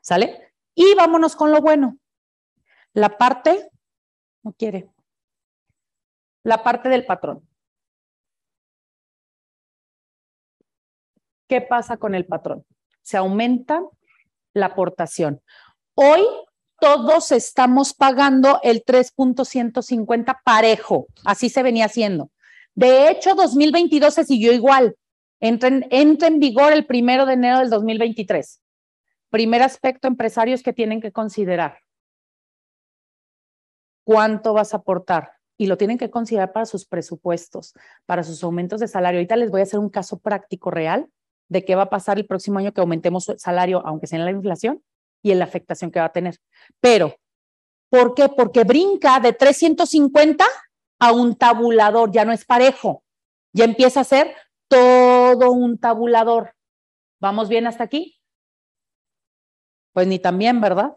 ¿Sale? Y vámonos con lo bueno. La parte, no quiere, la parte del patrón. ¿Qué pasa con el patrón? Se aumenta la aportación. Hoy todos estamos pagando el 3.150 parejo, así se venía haciendo. De hecho, 2022 se siguió igual. Entra en, vigor el primero de enero del 2023. Primer aspecto, empresarios que tienen que considerar. ¿Cuánto vas a aportar? Y lo tienen que considerar para sus presupuestos, para sus aumentos de salario. Ahorita les voy a hacer un caso práctico real de qué va a pasar el próximo año que aumentemos su salario, aunque sea en la inflación, y en la afectación que va a tener. Pero, ¿por qué? Porque brinca de 350 a un tabulador, ya no es parejo, ya empieza a ser todo un tabulador. ¿Vamos bien hasta aquí? Pues ni también, ¿verdad?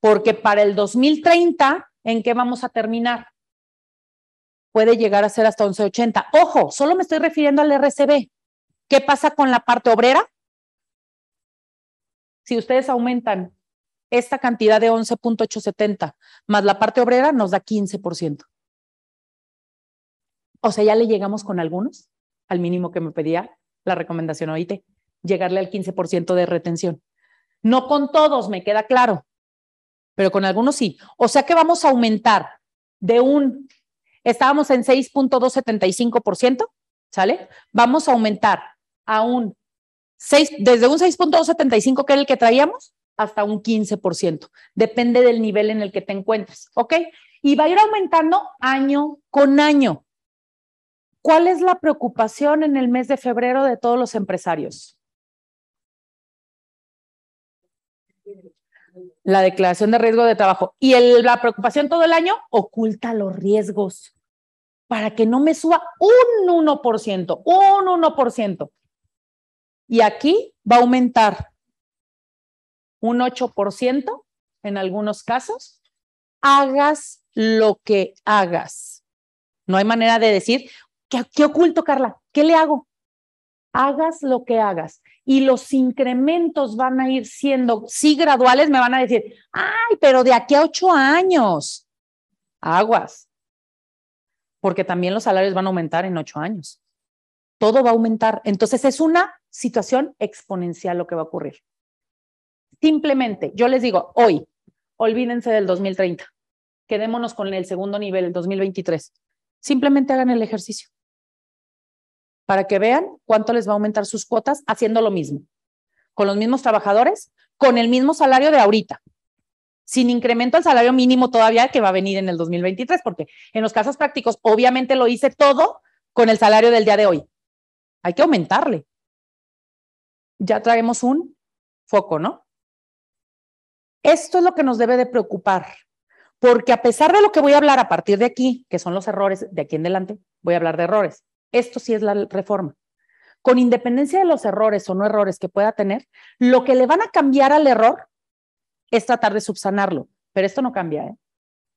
Porque para el 2030, ¿en qué vamos a terminar? Puede llegar a ser hasta 1180. Ojo, solo me estoy refiriendo al RCB. ¿Qué pasa con la parte obrera? Si ustedes aumentan esta cantidad de 11.870 más la parte obrera, nos da 15%. O sea, ya le llegamos con algunos al mínimo que me pedía la recomendación OIT, llegarle al 15% de retención. No con todos, me queda claro, pero con algunos sí. O sea que vamos a aumentar de un, estábamos en 6.275%, ¿sale? Vamos a aumentar a un 6, desde un 6.275 que era el que traíamos hasta un 15%. Depende del nivel en el que te encuentres, ¿ok? Y va a ir aumentando año con año. ¿Cuál es la preocupación en el mes de febrero de todos los empresarios? La declaración de riesgo de trabajo. Y la preocupación todo el año oculta los riesgos para que no me suba un 1%, un 1%. Y aquí va a aumentar un 8% en algunos casos. Hagas lo que hagas. No hay manera de decir, ¿Qué, oculto, Carla? ¿Qué le hago? hagas lo que hagas y los incrementos van a ir siendo, sí, graduales, me van a decir, ay, pero de aquí a ocho años, aguas, porque también los salarios van a aumentar en ocho años. Todo va a aumentar. Entonces es una situación exponencial lo que va a ocurrir. Simplemente, yo les digo, hoy, olvídense del 2030, quedémonos con el segundo nivel, el 2023. Simplemente hagan el ejercicio para que vean cuánto les va a aumentar sus cuotas haciendo lo mismo, con los mismos trabajadores, con el mismo salario de ahorita, sin incremento al salario mínimo todavía que va a venir en el 2023, porque en los casos prácticos obviamente lo hice todo con el salario del día de hoy. Hay que aumentarle. Ya traemos un foco, ¿no? Esto es lo que nos debe de preocupar, porque a pesar de lo que voy a hablar a partir de aquí, que son los errores de aquí en adelante, voy a hablar de errores. Esto sí es la reforma. Con independencia de los errores o no errores que pueda tener, lo que le van a cambiar al error es tratar de subsanarlo. Pero esto no cambia, ¿eh?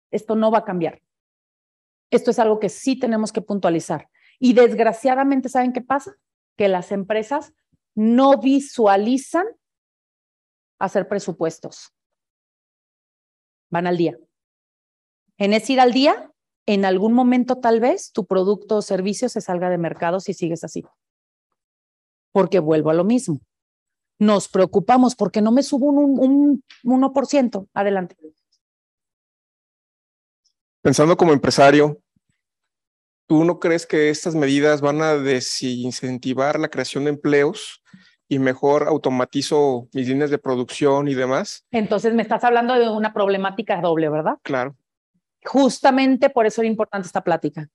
Esto no va a cambiar. Esto es algo que sí tenemos que puntualizar. Y desgraciadamente, ¿saben qué pasa? Que las empresas no visualizan hacer presupuestos. Van al día. En ese ir al día, en algún momento tal vez tu producto o servicio se salga de mercado si sigues así. Porque vuelvo a lo mismo. Nos preocupamos porque no me subo un, un, 1%. Adelante. Pensando como empresario, ¿tú no crees que estas medidas van a desincentivar la creación de empleos y mejor automatizo mis líneas de producción y demás? Entonces me estás hablando de una problemática doble, ¿verdad? Claro. Justamente por eso era importante esta plática.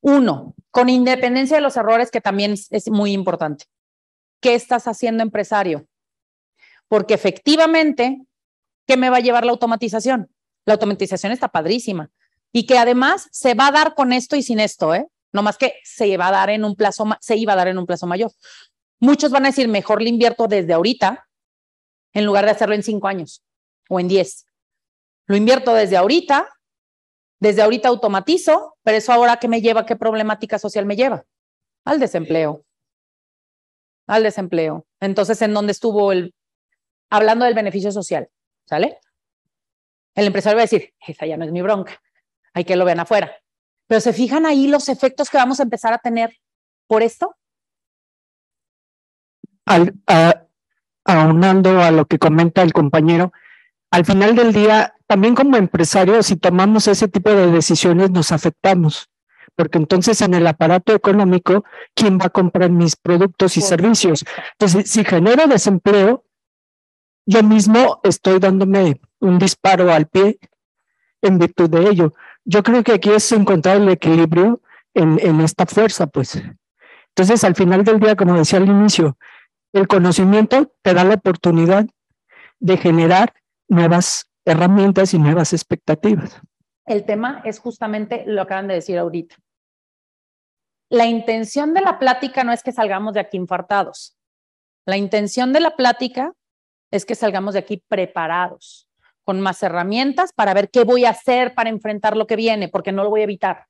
Uno, con independencia de los errores, que también es muy importante. ¿Qué estás haciendo, empresario? Porque efectivamente, ¿qué me va a llevar la automatización? La automatización está padrísima y que además se va a dar con esto y sin esto, ¿eh? No más que se iba a dar en un plazo, se iba a dar en un plazo mayor. Muchos van a decir, mejor le invierto desde ahorita en lugar de hacerlo en cinco años o en diez. Lo invierto desde ahorita desde ahorita automatizo, pero eso ahora qué me lleva, qué problemática social me lleva? Al desempleo. Al desempleo. Entonces, ¿en dónde estuvo el, hablando del beneficio social? ¿Sale? El empresario va a decir, esa ya no es mi bronca, hay que lo vean afuera. Pero se fijan ahí los efectos que vamos a empezar a tener por esto. Al, aunando a lo que comenta el compañero, al final del día, también como empresarios, si tomamos ese tipo de decisiones, nos afectamos, porque entonces en el aparato económico, ¿quién va a comprar mis productos y servicios? Entonces, si genero desempleo, yo mismo estoy dándome un disparo al pie en virtud de ello. Yo creo que aquí es encontrar el equilibrio en, esta fuerza, pues. Entonces, al final del día, como decía al inicio, el conocimiento te da la oportunidad de generar nuevas herramientas y nuevas expectativas. El tema es justamente lo que acaban de decir ahorita. La intención de la plática no es que salgamos de aquí infartados. La intención de la plática es que salgamos de aquí preparados, con más herramientas para ver qué voy a hacer para enfrentar lo que viene, porque no lo voy a evitar.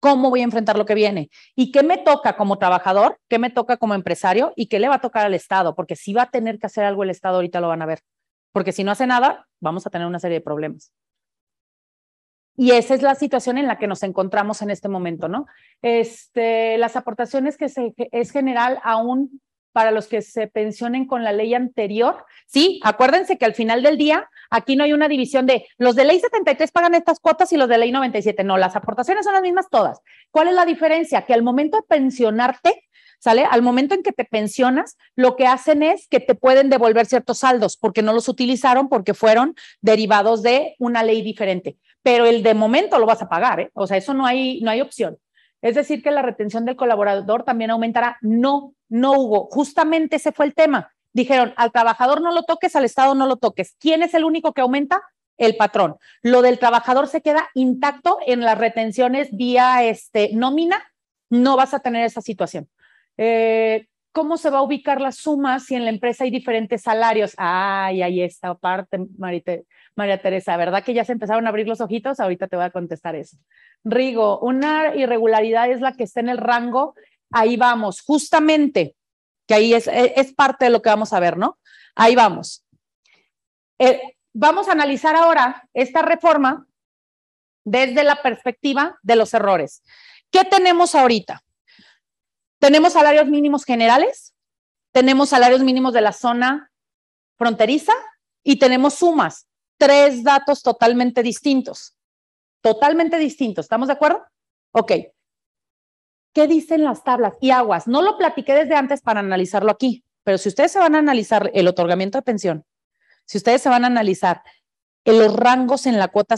¿Cómo voy a enfrentar lo que viene? ¿Y qué me toca como trabajador? ¿Qué me toca como empresario? ¿Y qué le va a tocar al Estado? Porque si va a tener que hacer algo el Estado, ahorita lo van a ver porque si no hace nada, vamos a tener una serie de problemas. Y esa es la situación en la que nos encontramos en este momento, ¿no? Este, las aportaciones que es general aún para los que se pensionen con la ley anterior. Sí, acuérdense que al final del día aquí no hay una división de los de ley 73 pagan estas cuotas y los de ley 97. No, las aportaciones son las mismas todas. ¿Cuál es la diferencia? Que al momento de pensionarte, ¿sale? Al momento en que te pensionas, lo que hacen es que te pueden devolver ciertos saldos porque no los utilizaron porque fueron derivados de una ley diferente. Pero el de momento lo vas a pagar, ¿eh? O sea, eso no hay, no hay opción. Es decir, que la retención del colaborador también aumentará. No, no hubo. Justamente ese fue el tema. Dijeron, al trabajador no lo toques, al Estado no lo toques. ¿Quién es el único que aumenta? El patrón. Lo del trabajador se queda intacto en las retenciones vía este, nómina. No vas a tener esa situación. Eh, ¿Cómo se va a ubicar la suma si en la empresa hay diferentes salarios? Ay, ahí está parte, María Teresa, ¿verdad que ya se empezaron a abrir los ojitos? Ahorita te voy a contestar eso. Rigo, una irregularidad es la que está en el rango ahí vamos, justamente, que ahí es, parte de lo que vamos a ver, ¿no? Ahí vamos. Eh, vamos a analizar ahora esta reforma desde la perspectiva de los errores. ¿Qué tenemos ahorita? Tenemos salarios mínimos generales, tenemos salarios mínimos de la zona fronteriza y tenemos sumas. Tres datos totalmente distintos. Totalmente distintos. ¿Estamos de acuerdo? Ok. ¿Qué dicen las tablas? Y aguas. No lo platiqué desde antes para analizarlo aquí, pero si ustedes se van a analizar el otorgamiento de pensión, si ustedes se van a analizar los rangos en la cuota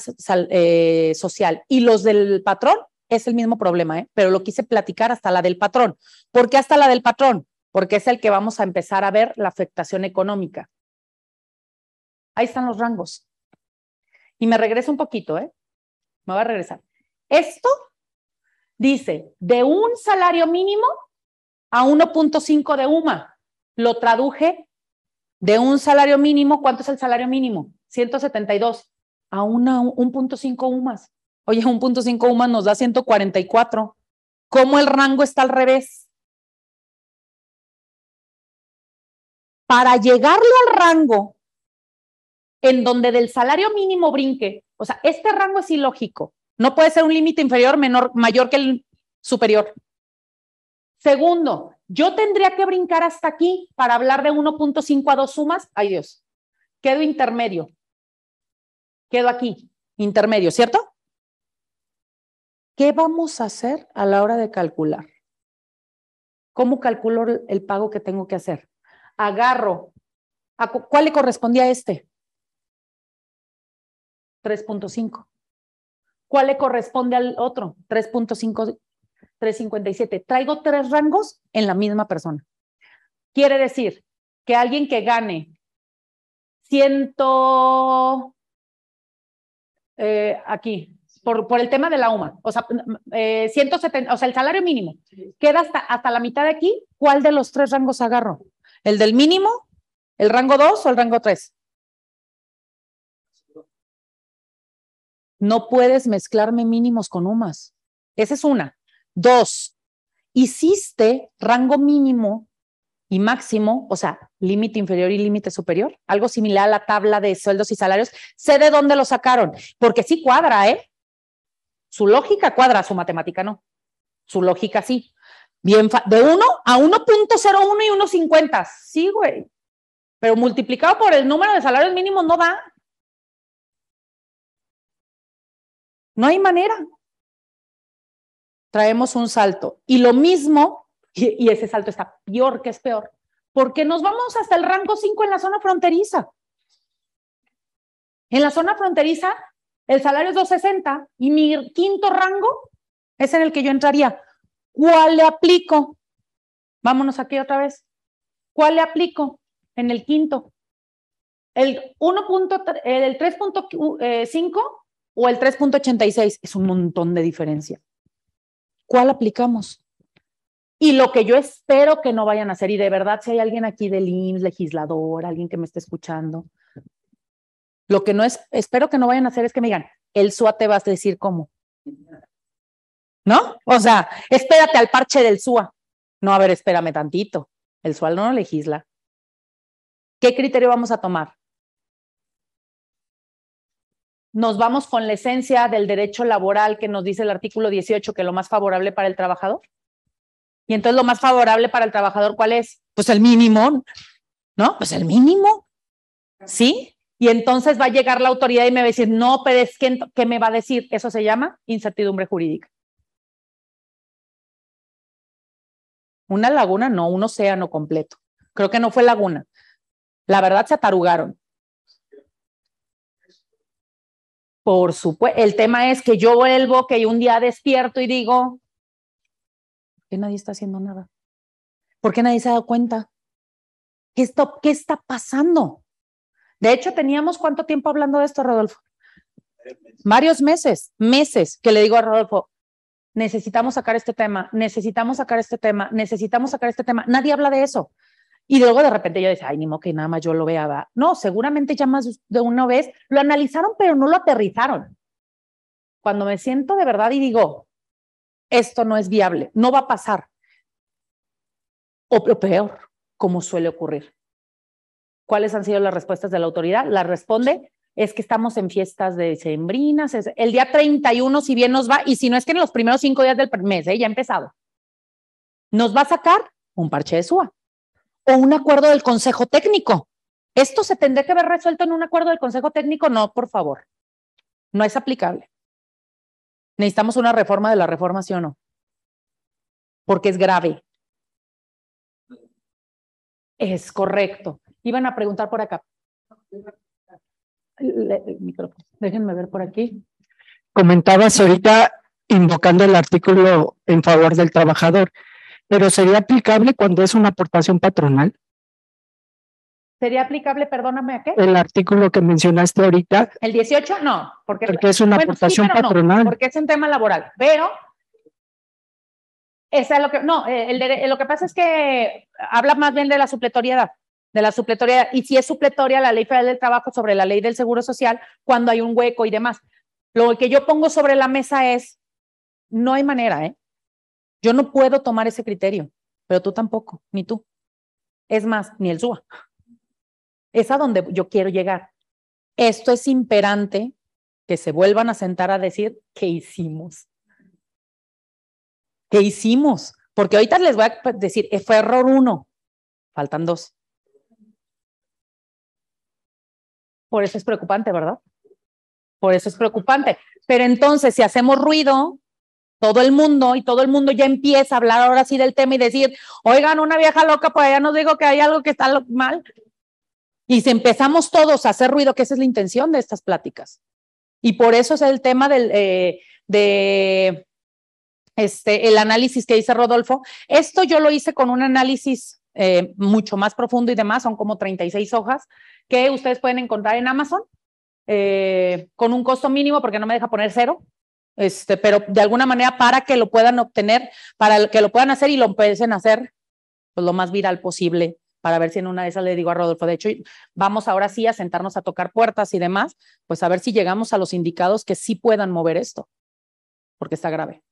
eh, social y los del patrón, es el mismo problema, ¿eh? pero lo quise platicar hasta la del patrón. ¿Por qué hasta la del patrón? Porque es el que vamos a empezar a ver la afectación económica. Ahí están los rangos. Y me regreso un poquito, ¿eh? Me voy a regresar. Esto dice de un salario mínimo a 1.5 de UMA. Lo traduje de un salario mínimo. ¿Cuánto es el salario mínimo? 172 a una 1.5 UMAS. Oye, 1.5 UMAS nos da 144. ¿Cómo el rango está al revés? Para llegarle al rango en donde del salario mínimo brinque, o sea, este rango es ilógico. No puede ser un límite inferior menor, mayor que el superior. Segundo, yo tendría que brincar hasta aquí para hablar de 1.5 a 2 sumas. Ay Dios, quedo intermedio. Quedo aquí, intermedio, ¿cierto? ¿Qué vamos a hacer a la hora de calcular? ¿Cómo calculo el pago que tengo que hacer? Agarro. ¿A ¿Cuál le correspondía a este? 3.5. ¿Cuál le corresponde al otro? 3.5, 357. Traigo tres rangos en la misma persona. Quiere decir que alguien que gane ciento, eh, aquí, por, por, el tema de la UMA, o sea, eh, 170, o sea, el salario mínimo, queda hasta, hasta la mitad de aquí, ¿cuál de los tres rangos agarro? ¿El del mínimo, el rango 2 o el rango 3? No puedes mezclarme mínimos con UMAS. Esa es una. Dos, hiciste rango mínimo y máximo, o sea, límite inferior y límite superior, algo similar a la tabla de sueldos y salarios. Sé de dónde lo sacaron, porque sí cuadra, ¿eh? Su lógica cuadra, su matemática no. Su lógica sí. Bien, de 1 a 1.01 y 1.50. Sí, güey. Pero multiplicado por el número de salarios mínimos no da. No hay manera. Traemos un salto. Y lo mismo, y, ese salto está peor que es peor, porque nos vamos hasta el rango 5 en la zona fronteriza. En la zona fronteriza, el salario es 260 y mi quinto rango es en el que yo entraría. ¿Cuál le aplico? Vámonos aquí otra vez. ¿Cuál le aplico en el quinto? El 1. el 3.5 o el 3.86, es un montón de diferencia. ¿Cuál aplicamos? Y lo que yo espero que no vayan a hacer, y de verdad, si hay alguien aquí del IMSS, legislador, alguien que me esté escuchando, lo que no es, espero que no vayan a hacer es que me digan, el SUA te vas a decir cómo. ¿No? O sea, espérate al parche del SUA. No, a ver, espérame tantito. El SUA no legisla. ¿Qué criterio vamos a tomar? Nos vamos con la esencia del derecho laboral que nos dice el artículo 18, que lo más favorable para el trabajador. Y entonces lo más favorable para el trabajador, ¿cuál es? Pues el mínimo, ¿no? Pues el mínimo, ¿sí? Y entonces va a llegar la autoridad y me va a decir, no, pero es que, ¿qué me va a decir? Eso se llama incertidumbre jurídica. Una laguna, no, un océano completo. Creo que no fue laguna. La verdad se atarugaron. Por supuesto, el tema es que yo vuelvo, que un día despierto y digo, ¿por qué nadie está haciendo nada? ¿Por qué nadie se ha dado cuenta? ¿Qué, esto, ¿Qué está pasando? De hecho, teníamos cuánto tiempo hablando de esto, Rodolfo? Varios meses, meses, que le digo a Rodolfo, necesitamos sacar este tema, necesitamos sacar este tema, necesitamos sacar este tema. Nadie habla de eso. Y luego de repente yo decía, ay, ni modo que nada más yo lo vea. No, seguramente ya más de una vez lo analizaron, pero no lo aterrizaron. Cuando me siento de verdad y digo, esto no es viable, no va a pasar. O peor, como suele ocurrir. ¿Cuáles han sido las respuestas de la autoridad? La responde es que estamos en fiestas de sembrinas, el día 31 si bien nos va, y si no es que en los primeros cinco días del mes, ¿eh? ya empezado, nos va a sacar un parche de SUA o un acuerdo del Consejo Técnico. ¿Esto se tendría que haber resuelto en un acuerdo del Consejo Técnico? No, por favor. No es aplicable. Necesitamos una reforma de la reforma, ¿sí o no? Porque es grave. Es correcto. Iban a preguntar por acá. Déjenme ver por aquí. Comentabas ahorita invocando el artículo en favor del trabajador, pero ¿sería aplicable cuando es una aportación patronal? ¿Sería aplicable, perdóname, a qué? El artículo que mencionaste ahorita. ¿El 18? No, porque, porque es una aportación patronal. porque es un tema laboral, pero esa es lo que, no, eh, el, lo que pasa es que habla más bien de la supletoriedad, de la supletoriedad, y si es supletoria la ley federal del trabajo sobre la ley del seguro social, cuando hay un hueco y demás. Lo que yo pongo sobre la mesa es, no hay manera, ¿eh? Yo no puedo tomar ese criterio, pero tú tampoco, ni tú. Es más, ni el SUA. Es a donde yo quiero llegar. Esto es imperante que se vuelvan a sentar a decir qué hicimos. ¿Qué hicimos? Porque ahorita les voy a decir, eh, fue error uno, faltan dos. Por eso es preocupante, ¿verdad? Por eso es preocupante. Pero entonces, si hacemos ruido, todo el mundo y todo el mundo ya empieza a hablar ahora sí del tema y decir, oigan, una vieja loca, pues ya nos digo que hay algo que está mal. Y si empezamos todos a hacer ruido, que esa es la intención de estas pláticas. Y por eso es el tema del, eh, de este, el análisis que dice Rodolfo. Esto yo lo hice con un análisis eh, mucho más profundo y demás, son como 36 hojas que ustedes pueden encontrar en Amazon eh, con un costo mínimo porque no me deja poner cero. Este, pero de alguna manera para que lo puedan obtener, para que lo puedan hacer y lo empiecen a hacer pues, lo más viral posible para ver si en una de esas le digo a Rodolfo, de hecho, vamos ahora sí a sentarnos a tocar puertas y demás, pues a ver si llegamos a los indicados que sí puedan mover esto, porque está grave.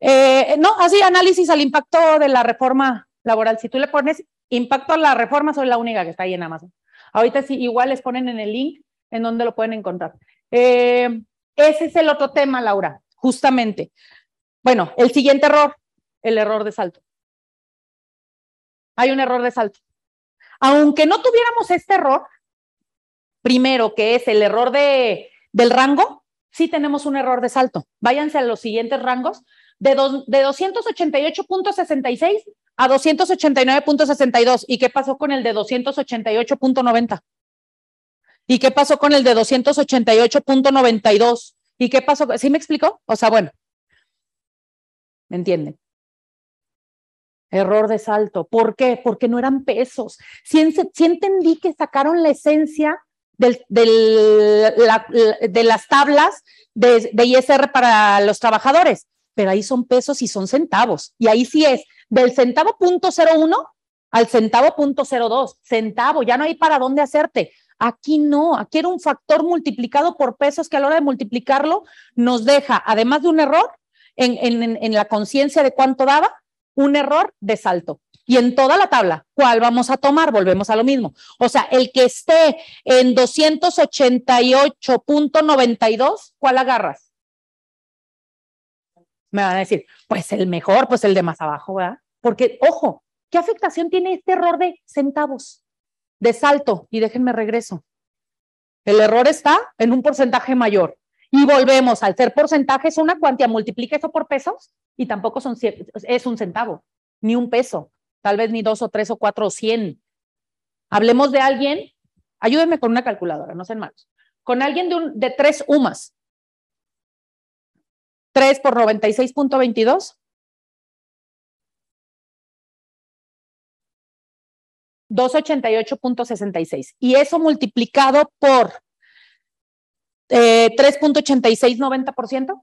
Eh, no, así análisis al impacto de la reforma laboral. Si tú le pones impacto a la reforma, soy la única que está ahí en Amazon. Ahorita sí, igual les ponen en el link en donde lo pueden encontrar. Eh, ese es el otro tema, Laura, justamente. Bueno, el siguiente error, el error de salto hay un error de salto. Aunque no tuviéramos este error, primero que es el error de, del rango, sí tenemos un error de salto. Váyanse a los siguientes rangos, de, de 288.66 a 289.62. ¿Y qué pasó con el de 288.90? ¿Y qué pasó con el de 288.92? ¿Y qué pasó? ¿Sí me explicó? O sea, bueno, ¿me entienden? Error de salto. ¿Por qué? Porque no eran pesos. Sí, entendí que sacaron la esencia de las tablas de, de, ISR para los trabajadores, pero ahí son pesos y son centavos. Y ahí sí es del centavo punto cero uno al centavo punto cero dos. Centavo, ya no hay para dónde hacerte. Aquí no, aquí era un factor multiplicado por pesos que a la hora de multiplicarlo nos deja, además de un error en, la conciencia de cuánto daba, un error de salto. Y en toda la tabla, ¿cuál vamos a tomar? Volvemos a lo mismo. O sea, el que esté en 288.92, ¿cuál agarras? Me van a decir, pues el mejor, pues el de más abajo, ¿verdad? Porque, ojo, ¿qué afectación tiene este error de centavos, de salto? Y déjenme regreso. El error está en un porcentaje mayor. Y volvemos, al ser porcentajes, una cuantía, multiplica eso por pesos y tampoco son, es un centavo, ni un peso, tal vez ni dos o tres o cuatro o cien. Hablemos de alguien, ayúdenme con una calculadora, no sean malos, con alguien de, un, de tres UMAS. 3 por 96.22. $288.66. Y eso multiplicado por eh, 3.8690%.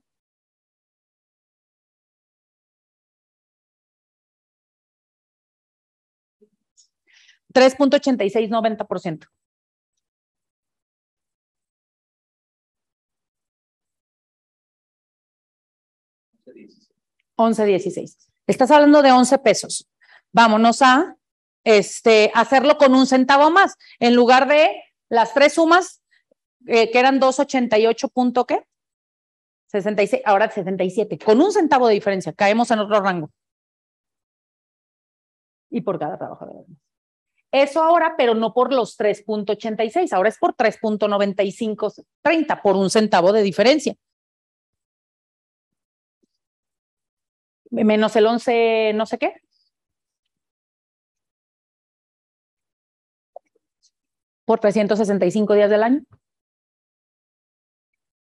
Tres punto ochenta y seis noventa por ciento. Once dieciséis. Estás hablando de 11 pesos. Vámonos a este, hacerlo con un centavo más. En lugar de las tres sumas, eh, que eran 288 punto qué? 66, ahora 67. Con un centavo de diferencia, caemos en otro rango. Y por cada trabajador. Eso ahora, pero no por los 3.86, ahora es por 3.9530, por un centavo de diferencia. Menos el 11, no sé qué. Por 365 días del año.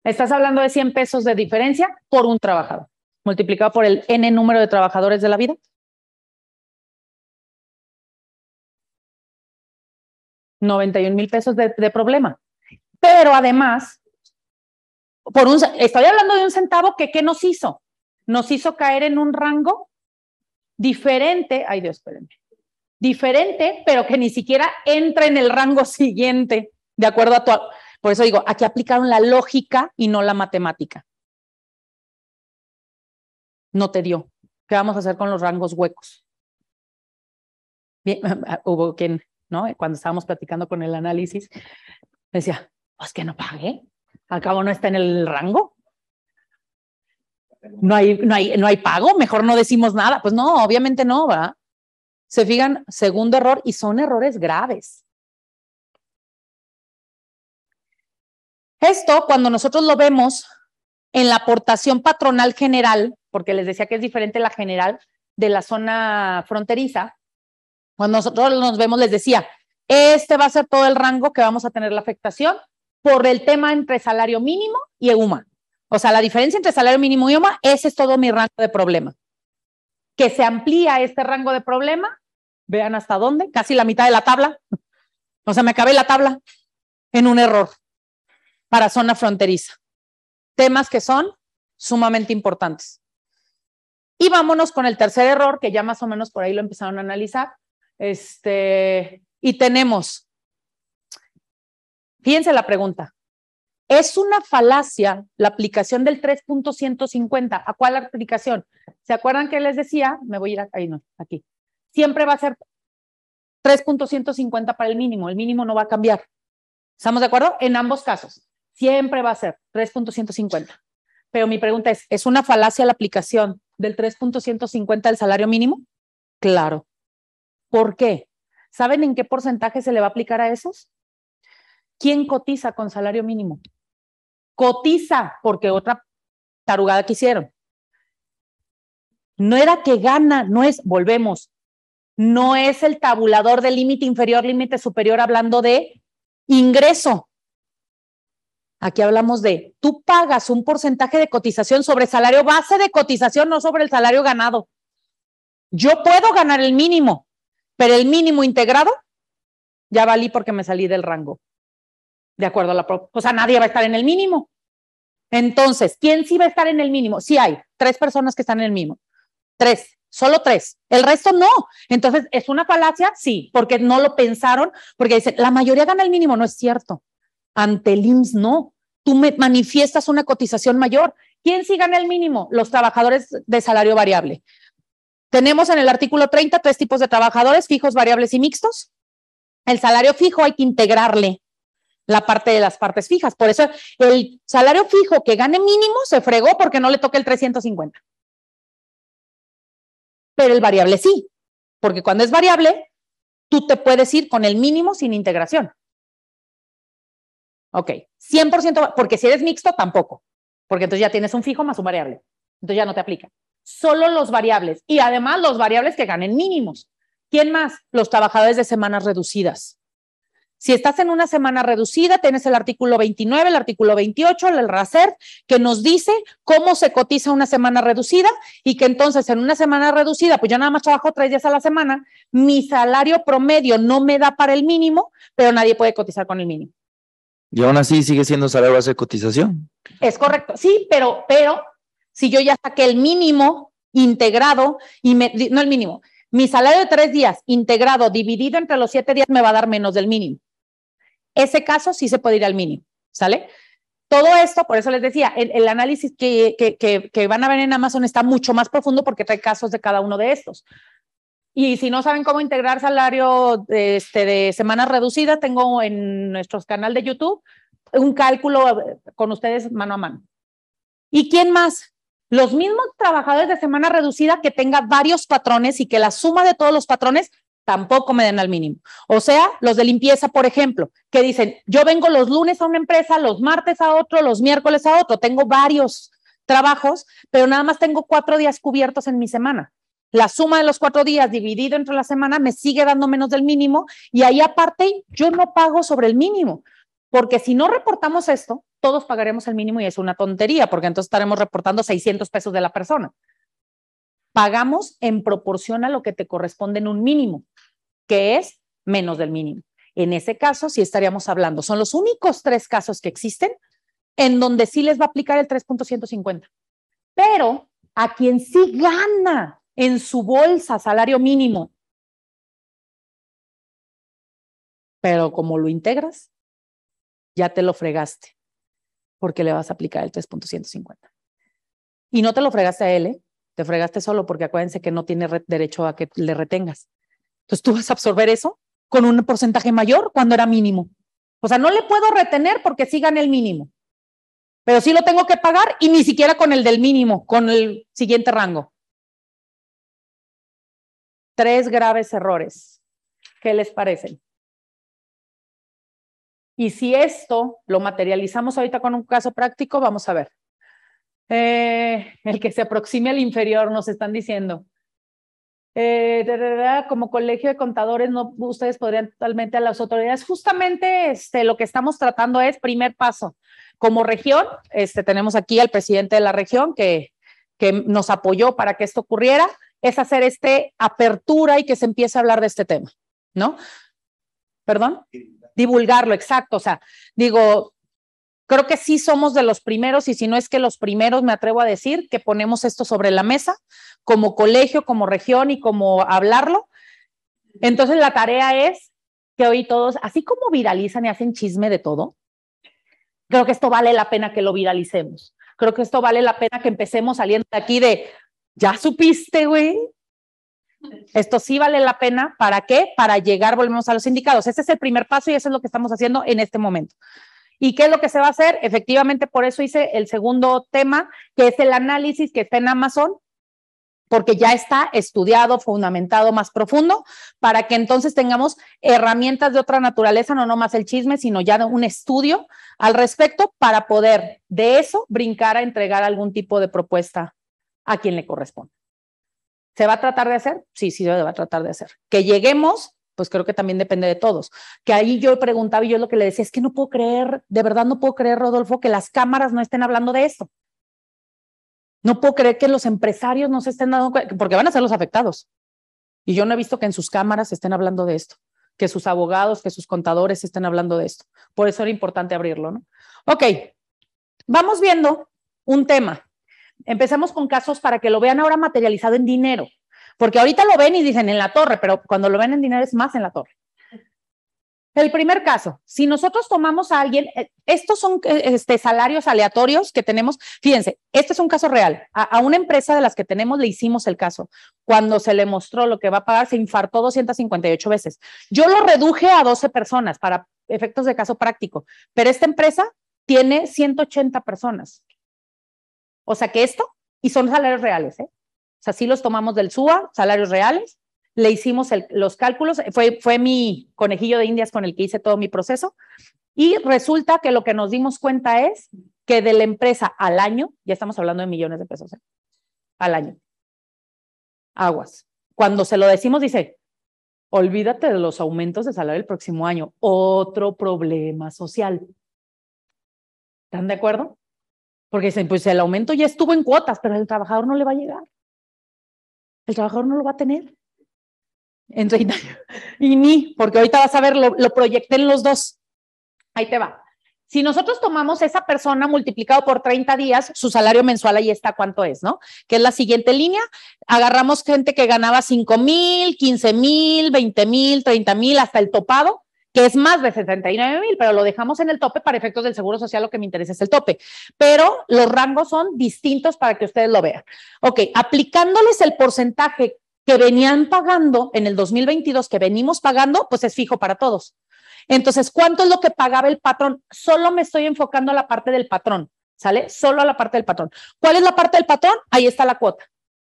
Estás hablando de 100 pesos de diferencia por un trabajador, multiplicado por el N número de trabajadores de la vida. 91 mil pesos de, problema. Pero además, por un, estoy hablando de un centavo que ¿qué nos hizo? Nos hizo caer en un rango diferente, ay Dios, espérenme, diferente, pero que ni siquiera entra en el rango siguiente, de acuerdo a tu... Por eso digo, aquí aplicaron la lógica y no la matemática. No te dio. ¿Qué vamos a hacer con los rangos huecos? Bien, hubo quien ¿no? Cuando estábamos platicando con el análisis, decía, pues que no pague, al cabo no está en el rango. No hay, no hay, no hay pago, mejor no decimos nada. Pues no, obviamente no, ¿verdad? Se fijan, segundo error, y son errores graves. Esto, cuando nosotros lo vemos en la aportación patronal general, porque les decía que es diferente la general de la zona fronteriza, cuando nosotros nos vemos, les decía, este va a ser todo el rango que vamos a tener la afectación por el tema entre salario mínimo y EUMA. O sea, la diferencia entre salario mínimo y EUMA, ese es todo mi rango de problema. Que se amplía este rango de problema, vean hasta dónde, casi la mitad de la tabla. O sea, me acabé la tabla en un error para zona fronteriza. Temas que son sumamente importantes. Y vámonos con el tercer error, que ya más o menos por ahí lo empezaron a analizar, este, y tenemos, fíjense la pregunta, ¿es una falacia la aplicación del 3.150? ¿A cuál aplicación? ¿Se acuerdan que les decía? Me voy a ir ahí, no, aquí. Siempre va a ser 3.150 para el mínimo, el mínimo no va a cambiar. ¿Estamos de acuerdo? En ambos casos, siempre va a ser 3.150. Pero mi pregunta es, ¿es una falacia la aplicación del 3.150 del salario mínimo? Claro. ¿Por qué? ¿Saben en qué porcentaje se le va a aplicar a esos? ¿Quién cotiza con salario mínimo? Cotiza, porque otra tarugada que hicieron. No era que gana, no es, volvemos, no es el tabulador de límite inferior, límite superior, hablando de ingreso. Aquí hablamos de, tú pagas un porcentaje de cotización sobre salario base de cotización, no sobre el salario ganado. Yo puedo ganar el mínimo, pero el mínimo integrado, ya valí porque me salí del rango. De acuerdo a la... O sea, nadie va a estar en el mínimo. Entonces, ¿quién sí va a estar en el mínimo? Sí hay, tres personas que están en el mínimo. Tres, solo tres. El resto no. Entonces, ¿es una falacia? Sí, porque no lo pensaron, porque dicen, la mayoría gana el mínimo. No es cierto. Ante el IMSS, no. Tú manifiestas una cotización mayor. ¿Quién sí gana el mínimo? Los trabajadores de salario variable. Tenemos en el artículo 30 tres tipos de trabajadores, fijos, variables y mixtos. El salario fijo hay que integrarle la parte de las partes fijas. Por eso el salario fijo que gane mínimo se fregó porque no le toca el 350. Pero el variable sí, porque cuando es variable, tú te puedes ir con el mínimo sin integración. Ok, 100%, porque si eres mixto, tampoco, porque entonces ya tienes un fijo más un variable. Entonces ya no te aplica solo los variables y además los variables que ganen mínimos. ¿Quién más? Los trabajadores de semanas reducidas. Si estás en una semana reducida, tienes el artículo 29, el artículo 28, el RACER, que nos dice cómo se cotiza una semana reducida y que entonces en una semana reducida, pues yo nada más trabajo tres días a la semana, mi salario promedio no me da para el mínimo, pero nadie puede cotizar con el mínimo. Y aún así sigue siendo salario base de cotización. Es correcto, sí, pero, pero si yo ya saqué el mínimo integrado y me, no el mínimo, mi salario de tres días integrado dividido entre los siete días me va a dar menos del mínimo. Ese caso sí se puede ir al mínimo, ¿sale? todo esto, por eso les decía, el, análisis que, que, que, van a ver en Amazon está mucho más profundo porque trae casos de cada uno de estos. Y si no saben cómo integrar salario de, este, de semana reducida, tengo en nuestro canal de YouTube un cálculo con ustedes mano a mano. ¿Y quién más? Los mismos trabajadores de semana reducida que tenga varios patrones y que la suma de todos los patrones tampoco me den al mínimo. O sea, los de limpieza, por ejemplo, que dicen, yo vengo los lunes a una empresa, los martes a otro, los miércoles a otro, tengo varios trabajos, pero nada más tengo cuatro días cubiertos en mi semana. La suma de los cuatro días dividido entre la semana me sigue dando menos del mínimo y ahí aparte yo no pago sobre el mínimo. Porque si no reportamos esto, todos pagaremos el mínimo y es una tontería, porque entonces estaremos reportando 600 pesos de la persona. Pagamos en proporción a lo que te corresponde en un mínimo, que es menos del mínimo. En ese caso, sí estaríamos hablando. Son los únicos tres casos que existen en donde sí les va a aplicar el 3.150. Pero a quien sí gana en su bolsa salario mínimo, pero como lo integras, ya te lo fregaste, porque le vas a aplicar el 3.150. Y no te lo fregaste a él, ¿eh? Te fregaste solo, porque acuérdense que no tiene derecho a que le retengas. Entonces tú vas a absorber eso con un porcentaje mayor cuando era mínimo. O sea, no le puedo retener porque sí gane el mínimo, pero sí lo tengo que pagar y ni siquiera con el del mínimo, con el siguiente rango. Tres graves errores. ¿Qué les parecen? Y si esto lo materializamos ahorita con un caso práctico, vamos a ver. Eh, el que se aproxime al inferior, nos están diciendo. Eh, de, como colegio de contadores, no, ustedes podrían totalmente a las autoridades. Justamente este, lo que estamos tratando es primer paso. Como región, este, tenemos aquí al presidente de la región que, que nos apoyó para que esto ocurriera, es hacer este apertura y que se empiece a hablar de este tema, ¿no? ¿Perdón? divulgarlo, exacto. O sea, digo, creo que sí somos de los primeros y si no es que los primeros, me atrevo a decir, que ponemos esto sobre la mesa como colegio, como región y como hablarlo. Entonces la tarea es que hoy todos, así como viralizan y hacen chisme de todo, creo que esto vale la pena que lo viralicemos. Creo que esto vale la pena que empecemos saliendo de aquí de, ya supiste, güey, esto sí vale la pena. ¿Para qué? Para llegar, volvemos a los indicados. Ese es el primer paso y eso es lo que estamos haciendo en este momento. ¿Y qué es lo que se va a hacer? Efectivamente, por eso hice el segundo tema, que es el análisis que está en Amazon, porque ya está estudiado, fundamentado más profundo, para que entonces tengamos herramientas de otra naturaleza, no nomás el chisme, sino ya un estudio al respecto para poder de eso brincar a entregar algún tipo de propuesta a quien le corresponde. ¿Se va a tratar de hacer? Sí, sí, se va a tratar de hacer. Que lleguemos, pues creo que también depende de todos. Que ahí yo preguntaba y yo lo que le decía es que no puedo creer, de verdad no puedo creer, Rodolfo, que las cámaras no estén hablando de esto. No puedo creer que los empresarios no se estén dando cuenta, porque van a ser los afectados. Y yo no he visto que en sus cámaras estén hablando de esto, que sus abogados, que sus contadores estén hablando de esto. Por eso era importante abrirlo, ¿no? Ok, vamos viendo un tema empecemos con casos para que lo vean ahora materializado en dinero, porque ahorita lo ven y dicen en la torre, pero cuando lo ven en dinero es más en la torre. El primer caso, si nosotros tomamos a alguien, eh, estos son eh, este, salarios aleatorios que tenemos, fíjense, este es un caso real. A, a, una empresa de las que tenemos le hicimos el caso. Cuando se le mostró lo que va a pagar, se infartó 258 veces. Yo lo reduje a 12 personas para efectos de caso práctico, pero esta empresa tiene 180 personas. O sea que esto, y son salarios reales, ¿eh? O sea, sí los tomamos del SUA, salarios reales, le hicimos los cálculos, fue, fue mi conejillo de indias con el que hice todo mi proceso, y resulta que lo que nos dimos cuenta es que de la empresa al año, ya estamos hablando de millones de pesos, ¿eh? al año, aguas. Cuando se lo decimos, dice, olvídate de los aumentos de salario el próximo año, otro problema social. ¿Están de acuerdo? Porque dicen, pues el aumento ya estuvo en cuotas, pero el trabajador no le va a llegar. El trabajador no lo va a tener en 30 años. Y ni, porque ahorita vas a ver, lo, lo proyecté en los dos. Ahí te va. Si nosotros tomamos esa persona multiplicado por 30 días, su salario mensual ahí está cuánto es, ¿no? Que es la siguiente línea. Agarramos gente que ganaba 5 mil, 15 mil, 20 mil, 30 mil, hasta el topado. Que es más de 79 mil, pero lo dejamos en el tope para efectos del Seguro Social, lo que me interesa es el tope. Pero los rangos son distintos para que ustedes lo vean. Ok, aplicándoles el porcentaje que venían pagando en el 2022, que venimos pagando, pues es fijo para todos. Entonces, ¿cuánto es lo que pagaba el patrón? Solo me estoy enfocando a la parte del patrón, ¿sale? Solo a la parte del patrón. ¿Cuál es la parte del patrón? Ahí está la cuota.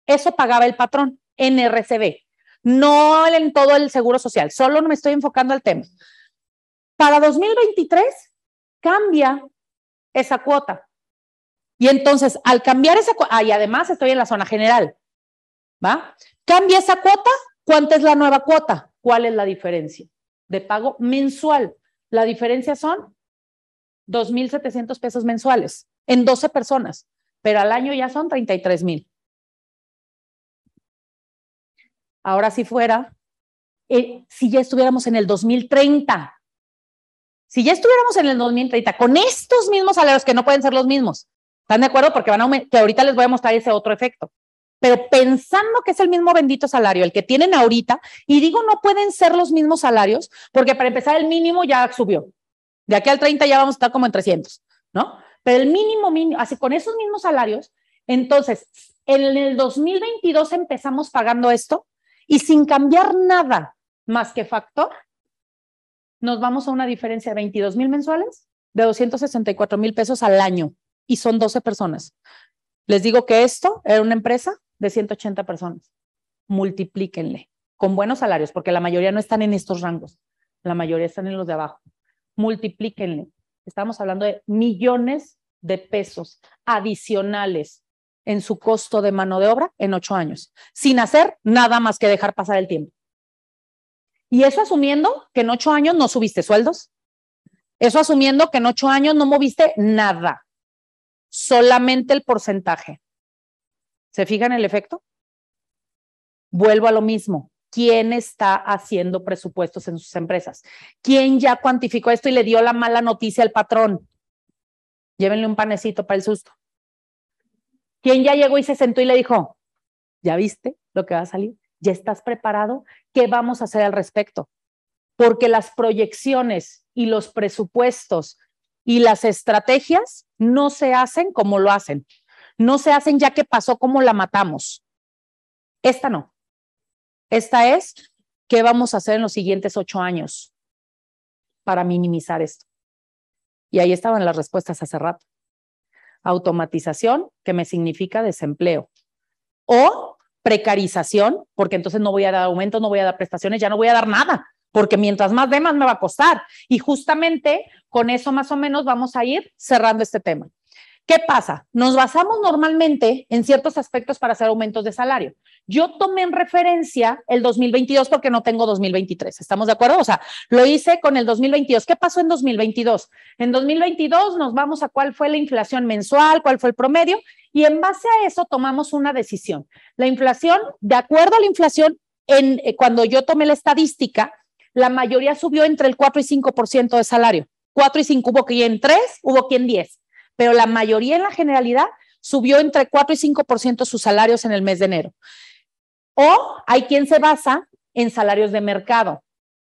Eso pagaba el patrón en RCB, no en todo el seguro social, solo me estoy enfocando al tema. Para 2023 cambia esa cuota. Y entonces, al cambiar esa cuota, ah, y además estoy en la zona general, ¿va? Cambia esa cuota, ¿cuánta es la nueva cuota? ¿Cuál es la diferencia? De pago mensual. La diferencia son 2.700 pesos mensuales en 12 personas, pero al año ya son 33 Ahora si fuera, eh, si ya estuviéramos en el 2030, si ya estuviéramos en el 2030 con estos mismos salarios que no pueden ser los mismos, ¿están de acuerdo? Porque van a que ahorita les voy a mostrar ese otro efecto. Pero pensando que es el mismo bendito salario, el que tienen ahorita, y digo no pueden ser los mismos salarios, porque para empezar el mínimo ya subió. De aquí al 30 ya vamos a estar como en 300, ¿no? Pero el mínimo, mínimo, así con esos mismos salarios, entonces, en el 2022 empezamos pagando esto y sin cambiar nada más que factor, nos vamos a una diferencia de 22 mil mensuales de 264 mil pesos al año y son 12 personas. Les digo que esto era una empresa de 180 personas. Multiplíquenle con buenos salarios, porque la mayoría no están en estos rangos, la mayoría están en los de abajo. Multiplíquenle. Estamos hablando de millones de pesos adicionales en su costo de mano de obra en ocho años, sin hacer nada más que dejar pasar el tiempo. Y eso asumiendo que en ocho años no subiste sueldos. Eso asumiendo que en ocho años no moviste nada, solamente el porcentaje. ¿Se fijan el efecto? Vuelvo a lo mismo. ¿Quién está haciendo presupuestos en sus empresas? ¿Quién ya cuantificó esto y le dio la mala noticia al patrón? Llévenle un panecito para el susto. ¿Quién ya llegó y se sentó y le dijo, ¿ya viste lo que va a salir? ¿Ya estás preparado? ¿Qué vamos a hacer al respecto? Porque las proyecciones y los presupuestos y las estrategias no se hacen como lo hacen. No se hacen ya que pasó como la matamos. Esta no. Esta es qué vamos a hacer en los siguientes ocho años para minimizar esto. Y ahí estaban las respuestas hace rato automatización, que me significa desempleo, o precarización, porque entonces no voy a dar aumentos, no voy a dar prestaciones, ya no voy a dar nada, porque mientras más de más me va a costar. Y justamente con eso más o menos vamos a ir cerrando este tema. ¿Qué pasa? Nos basamos normalmente en ciertos aspectos para hacer aumentos de salario. Yo tomé en referencia el 2022 porque no tengo 2023. ¿Estamos de acuerdo? O sea, lo hice con el 2022. ¿Qué pasó en 2022? En 2022 nos vamos a cuál fue la inflación mensual, cuál fue el promedio y en base a eso tomamos una decisión. La inflación, de acuerdo a la inflación, en, eh, cuando yo tomé la estadística, la mayoría subió entre el 4 y 5% de salario. 4 y 5, hubo quien 3, hubo quien 10 pero la mayoría en la generalidad subió entre 4 y 5% sus salarios en el mes de enero. O hay quien se basa en salarios de mercado,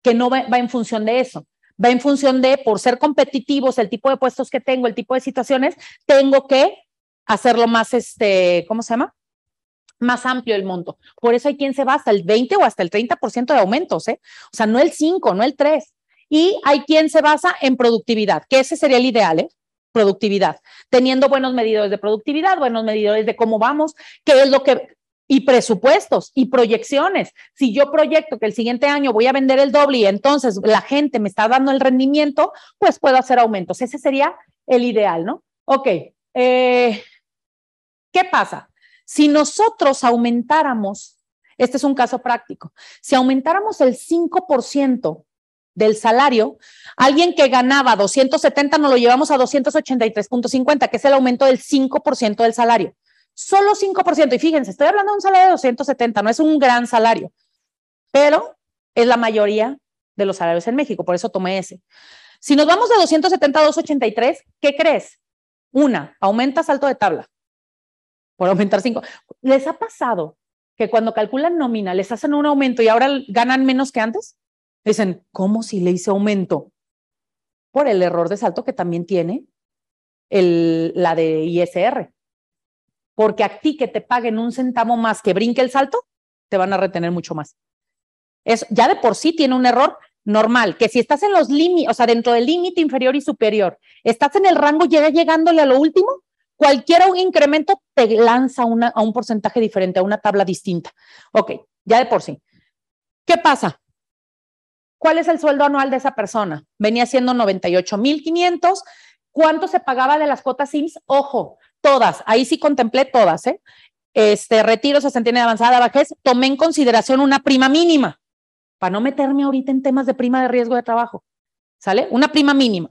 que no va, en función de eso, va en función de, por ser competitivos, el tipo de puestos que tengo, el tipo de situaciones, tengo que hacerlo más, este, ¿cómo se llama? Más amplio el monto. Por eso hay quien se basa el 20 o hasta el 30% de aumentos, ¿eh? O sea, no el 5, no el 3. Y hay quien se basa en productividad, que ese sería el ideal, ¿eh? productividad, teniendo buenos medidores de productividad, buenos medidores de cómo vamos, qué es lo que y presupuestos y proyecciones. Si yo proyecto que el siguiente año voy a vender el doble y entonces la gente me está dando el rendimiento, pues puedo hacer aumentos. Ese sería el ideal, ¿no? Ok. Eh, ¿Qué pasa? Si nosotros aumentáramos, este es un caso práctico, si aumentáramos el 5% del salario, alguien que ganaba 270 nos lo llevamos a 283.50, que es el aumento del 5% del salario. Solo 5%. Y fíjense, estoy hablando de un salario de 270, no es un gran salario, pero es la mayoría de los salarios en México, por eso tomé ese. Si nos vamos de 270 a 283, ¿qué crees? Una, aumenta salto de tabla por aumentar 5. ¿Les ha pasado que cuando calculan nómina les hacen un aumento y ahora ganan menos que antes? Dicen, ¿cómo si le hice aumento? Por el error de salto que también tiene el, la de ISR. Porque a ti que te paguen un centavo más que brinque el salto, te van a retener mucho más. Es, ya de por sí tiene un error normal, que si estás en los límites, o sea, dentro del límite inferior y superior, estás en el rango, llega llegándole a lo último, cualquier incremento te lanza a un porcentaje diferente, a una tabla distinta. Ok, ya de por sí. ¿Qué pasa? ¿Cuál es el sueldo anual de esa persona? Venía siendo 98,500. ¿Cuánto se pagaba de las cuotas SIMS? Ojo, todas, ahí sí contemplé todas, ¿eh? Este, retiro, se de avanzada, vejez, tomé en consideración una prima mínima, para no meterme ahorita en temas de prima de riesgo de trabajo, ¿sale? Una prima mínima.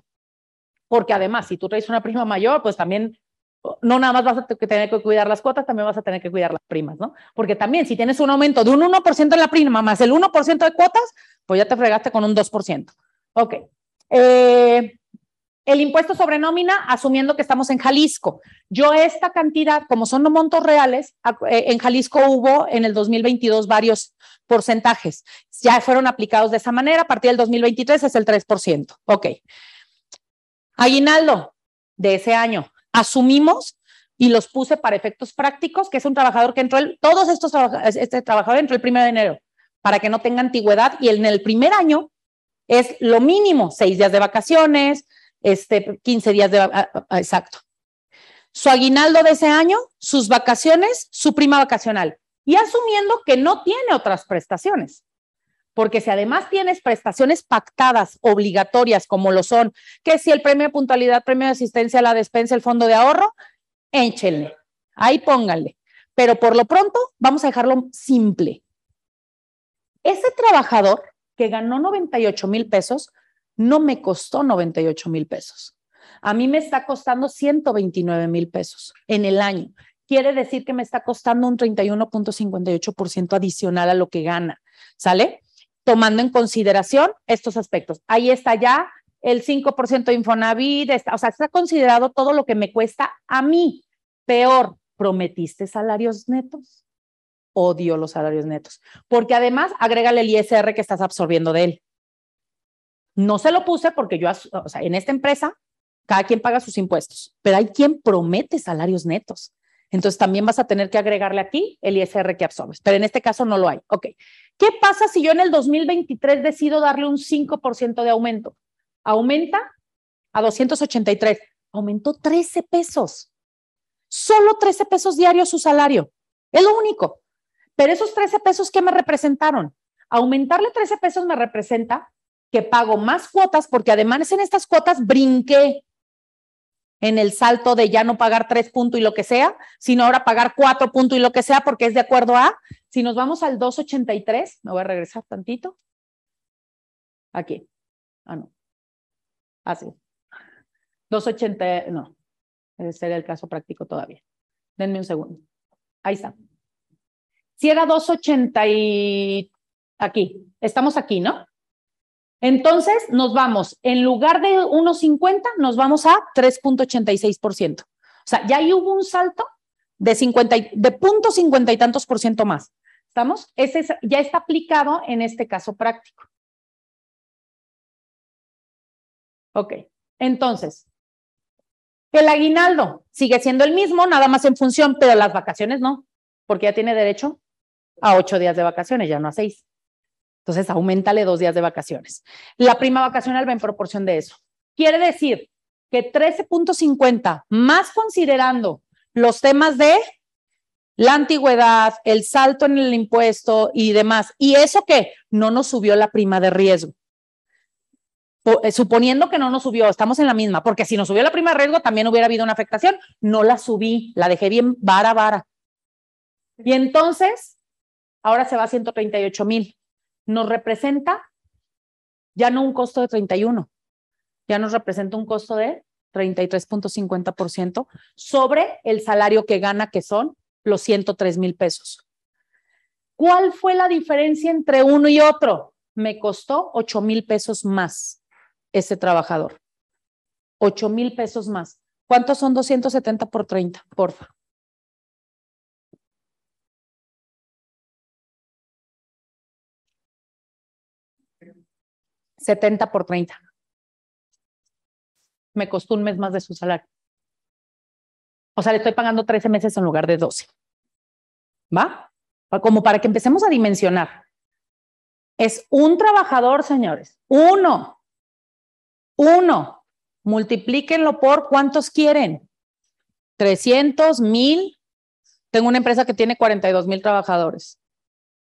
Porque además, si tú traes una prima mayor, pues también no nada más vas a tener que cuidar las cuotas, también vas a tener que cuidar las primas, ¿no? Porque también si tienes un aumento de un 1% en la prima más el 1% de cuotas, pues ya te fregaste con un 2%. Ok. Eh, el impuesto sobre nómina, asumiendo que estamos en Jalisco. Yo esta cantidad, como son montos reales, eh, en Jalisco hubo en el 2022 varios porcentajes. Ya fueron aplicados de esa manera. A partir del 2023 es el 3%. Ok. Aguinaldo de ese año asumimos y los puse para efectos prácticos, que es un trabajador que entró, el, todos estos trabajadores, este trabajador entró el primero de enero, para que no tenga antigüedad y en el primer año es lo mínimo, seis días de vacaciones, este, 15 días de, exacto. Su aguinaldo de ese año, sus vacaciones, su prima vacacional. Y asumiendo que no tiene otras prestaciones. Porque si además tienes prestaciones pactadas, obligatorias, como lo son, que si el premio de puntualidad, premio de asistencia, la despensa, el fondo de ahorro, échenle. Ahí pónganle. Pero por lo pronto, vamos a dejarlo simple. Ese trabajador que ganó 98 mil pesos, no me costó 98 mil pesos. A mí me está costando 129 mil pesos en el año. Quiere decir que me está costando un 31.58% adicional a lo que gana. ¿Sale? tomando en consideración estos aspectos. Ahí está ya el 5% de Infonavit, o sea, está considerado todo lo que me cuesta a mí. Peor, ¿prometiste salarios netos? Odio los salarios netos, porque además agrégale el ISR que estás absorbiendo de él. No se lo puse porque yo, o sea, en esta empresa, cada quien paga sus impuestos, pero hay quien promete salarios netos. Entonces también vas a tener que agregarle aquí el ISR que absorbes, pero en este caso no lo hay. Ok. ¿Qué pasa si yo en el 2023 decido darle un 5% de aumento? Aumenta a 283. Aumentó 13 pesos. Solo 13 pesos diarios su salario. Es lo único. Pero esos 13 pesos, ¿qué me representaron? Aumentarle 13 pesos me representa que pago más cuotas porque además en estas cuotas brinqué en el salto de ya no pagar tres puntos y lo que sea, sino ahora pagar cuatro puntos y lo que sea, porque es de acuerdo a, si nos vamos al 283, me voy a regresar tantito. Aquí. Ah, no. Así. Ah, 280, no. Ese sería el caso práctico todavía. Denme un segundo. Ahí está. Si era 280 y aquí, estamos aquí, ¿no? Entonces nos vamos, en lugar de 1,50, nos vamos a 3.86%. O sea, ya ahí hubo un salto de 50, de punto 50 y tantos por ciento más. ¿Estamos? Ese ya está aplicado en este caso práctico. Ok, entonces, el aguinaldo sigue siendo el mismo, nada más en función, pero las vacaciones no, porque ya tiene derecho a ocho días de vacaciones, ya no a seis. Entonces, aumentale dos días de vacaciones. La prima vacacional va en proporción de eso. Quiere decir que 13.50, más considerando los temas de la antigüedad, el salto en el impuesto y demás. ¿Y eso qué? No nos subió la prima de riesgo. Eh, suponiendo que no nos subió, estamos en la misma, porque si nos subió la prima de riesgo también hubiera habido una afectación. No la subí, la dejé bien vara, vara. Y entonces, ahora se va a 138 mil nos representa ya no un costo de 31, ya nos representa un costo de 33.50% sobre el salario que gana, que son los 103 mil pesos. ¿Cuál fue la diferencia entre uno y otro? Me costó 8 mil pesos más ese trabajador. 8 mil pesos más. ¿Cuántos son 270 por 30? Porfa. 70 por 30. Me costó un mes más de su salario. O sea, le estoy pagando 13 meses en lugar de 12. ¿Va? Como para que empecemos a dimensionar. Es un trabajador, señores. Uno. Uno. Multiplíquenlo por cuántos quieren. 300, mil. Tengo una empresa que tiene 42 mil trabajadores.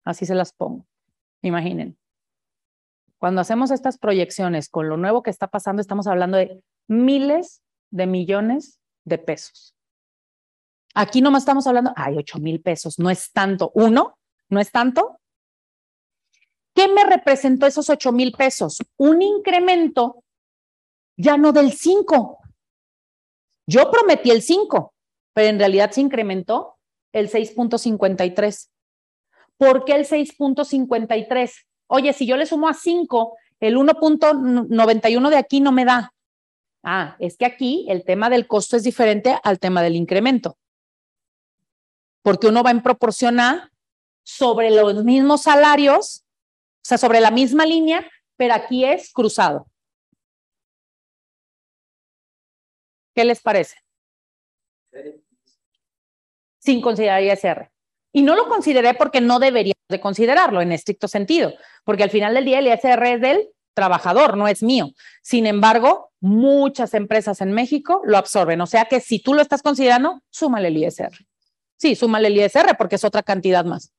Así se las pongo. Imaginen. Cuando hacemos estas proyecciones con lo nuevo que está pasando, estamos hablando de miles de millones de pesos. Aquí nomás estamos hablando, ay, 8 mil pesos, no es tanto. Uno, no es tanto. ¿Qué me representó esos 8 mil pesos? Un incremento ya no del 5. Yo prometí el 5, pero en realidad se incrementó el 6.53. ¿Por qué el 6.53? Oye, si yo le sumo a 5, el 1.91 de aquí no me da. Ah, es que aquí el tema del costo es diferente al tema del incremento porque uno va en proporción a sobre los mismos salarios, o sea, sobre la misma línea, pero aquí es cruzado. ¿Qué les parece? Sin considerar ISR. Y no lo consideré porque no debería de considerarlo en estricto sentido, porque al final del día el ISR es del trabajador, no es mío. Sin embargo, muchas empresas en México lo absorben. O sea que si tú lo estás considerando, súmale el ISR. Sí, súmale el ISR porque es otra cantidad más.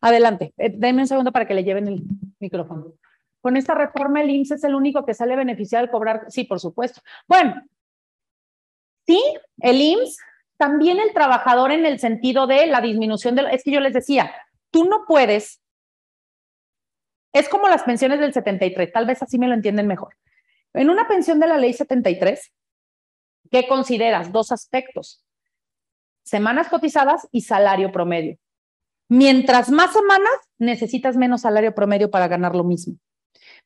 Adelante, eh, denme un segundo para que le lleven el micrófono. Con esta reforma el IMSS es el único que sale beneficiado al cobrar, sí, por supuesto. Bueno, sí, el IMSS, también el trabajador en el sentido de la disminución de, es que yo les decía, tú no puedes, es como las pensiones del 73, tal vez así me lo entienden mejor. En una pensión de la ley 73, ¿qué consideras? Dos aspectos semanas cotizadas y salario promedio. Mientras más semanas, necesitas menos salario promedio para ganar lo mismo.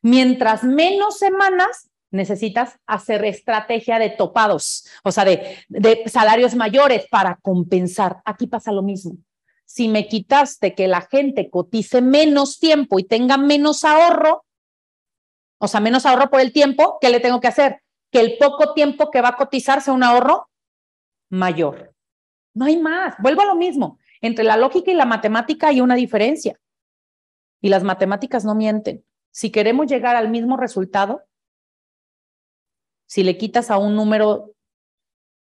Mientras menos semanas, necesitas hacer estrategia de topados, o sea, de, salarios mayores para compensar. Aquí pasa lo mismo. Si me quitaste que la gente cotice menos tiempo y tenga menos ahorro, o sea, menos ahorro por el tiempo, ¿qué le tengo que hacer? Que el poco tiempo que va a cotizar sea un ahorro mayor. No hay más. Vuelvo a lo mismo. Entre la lógica y la matemática hay una diferencia. Y las matemáticas no mienten. Si queremos llegar al mismo resultado, si le quitas a un número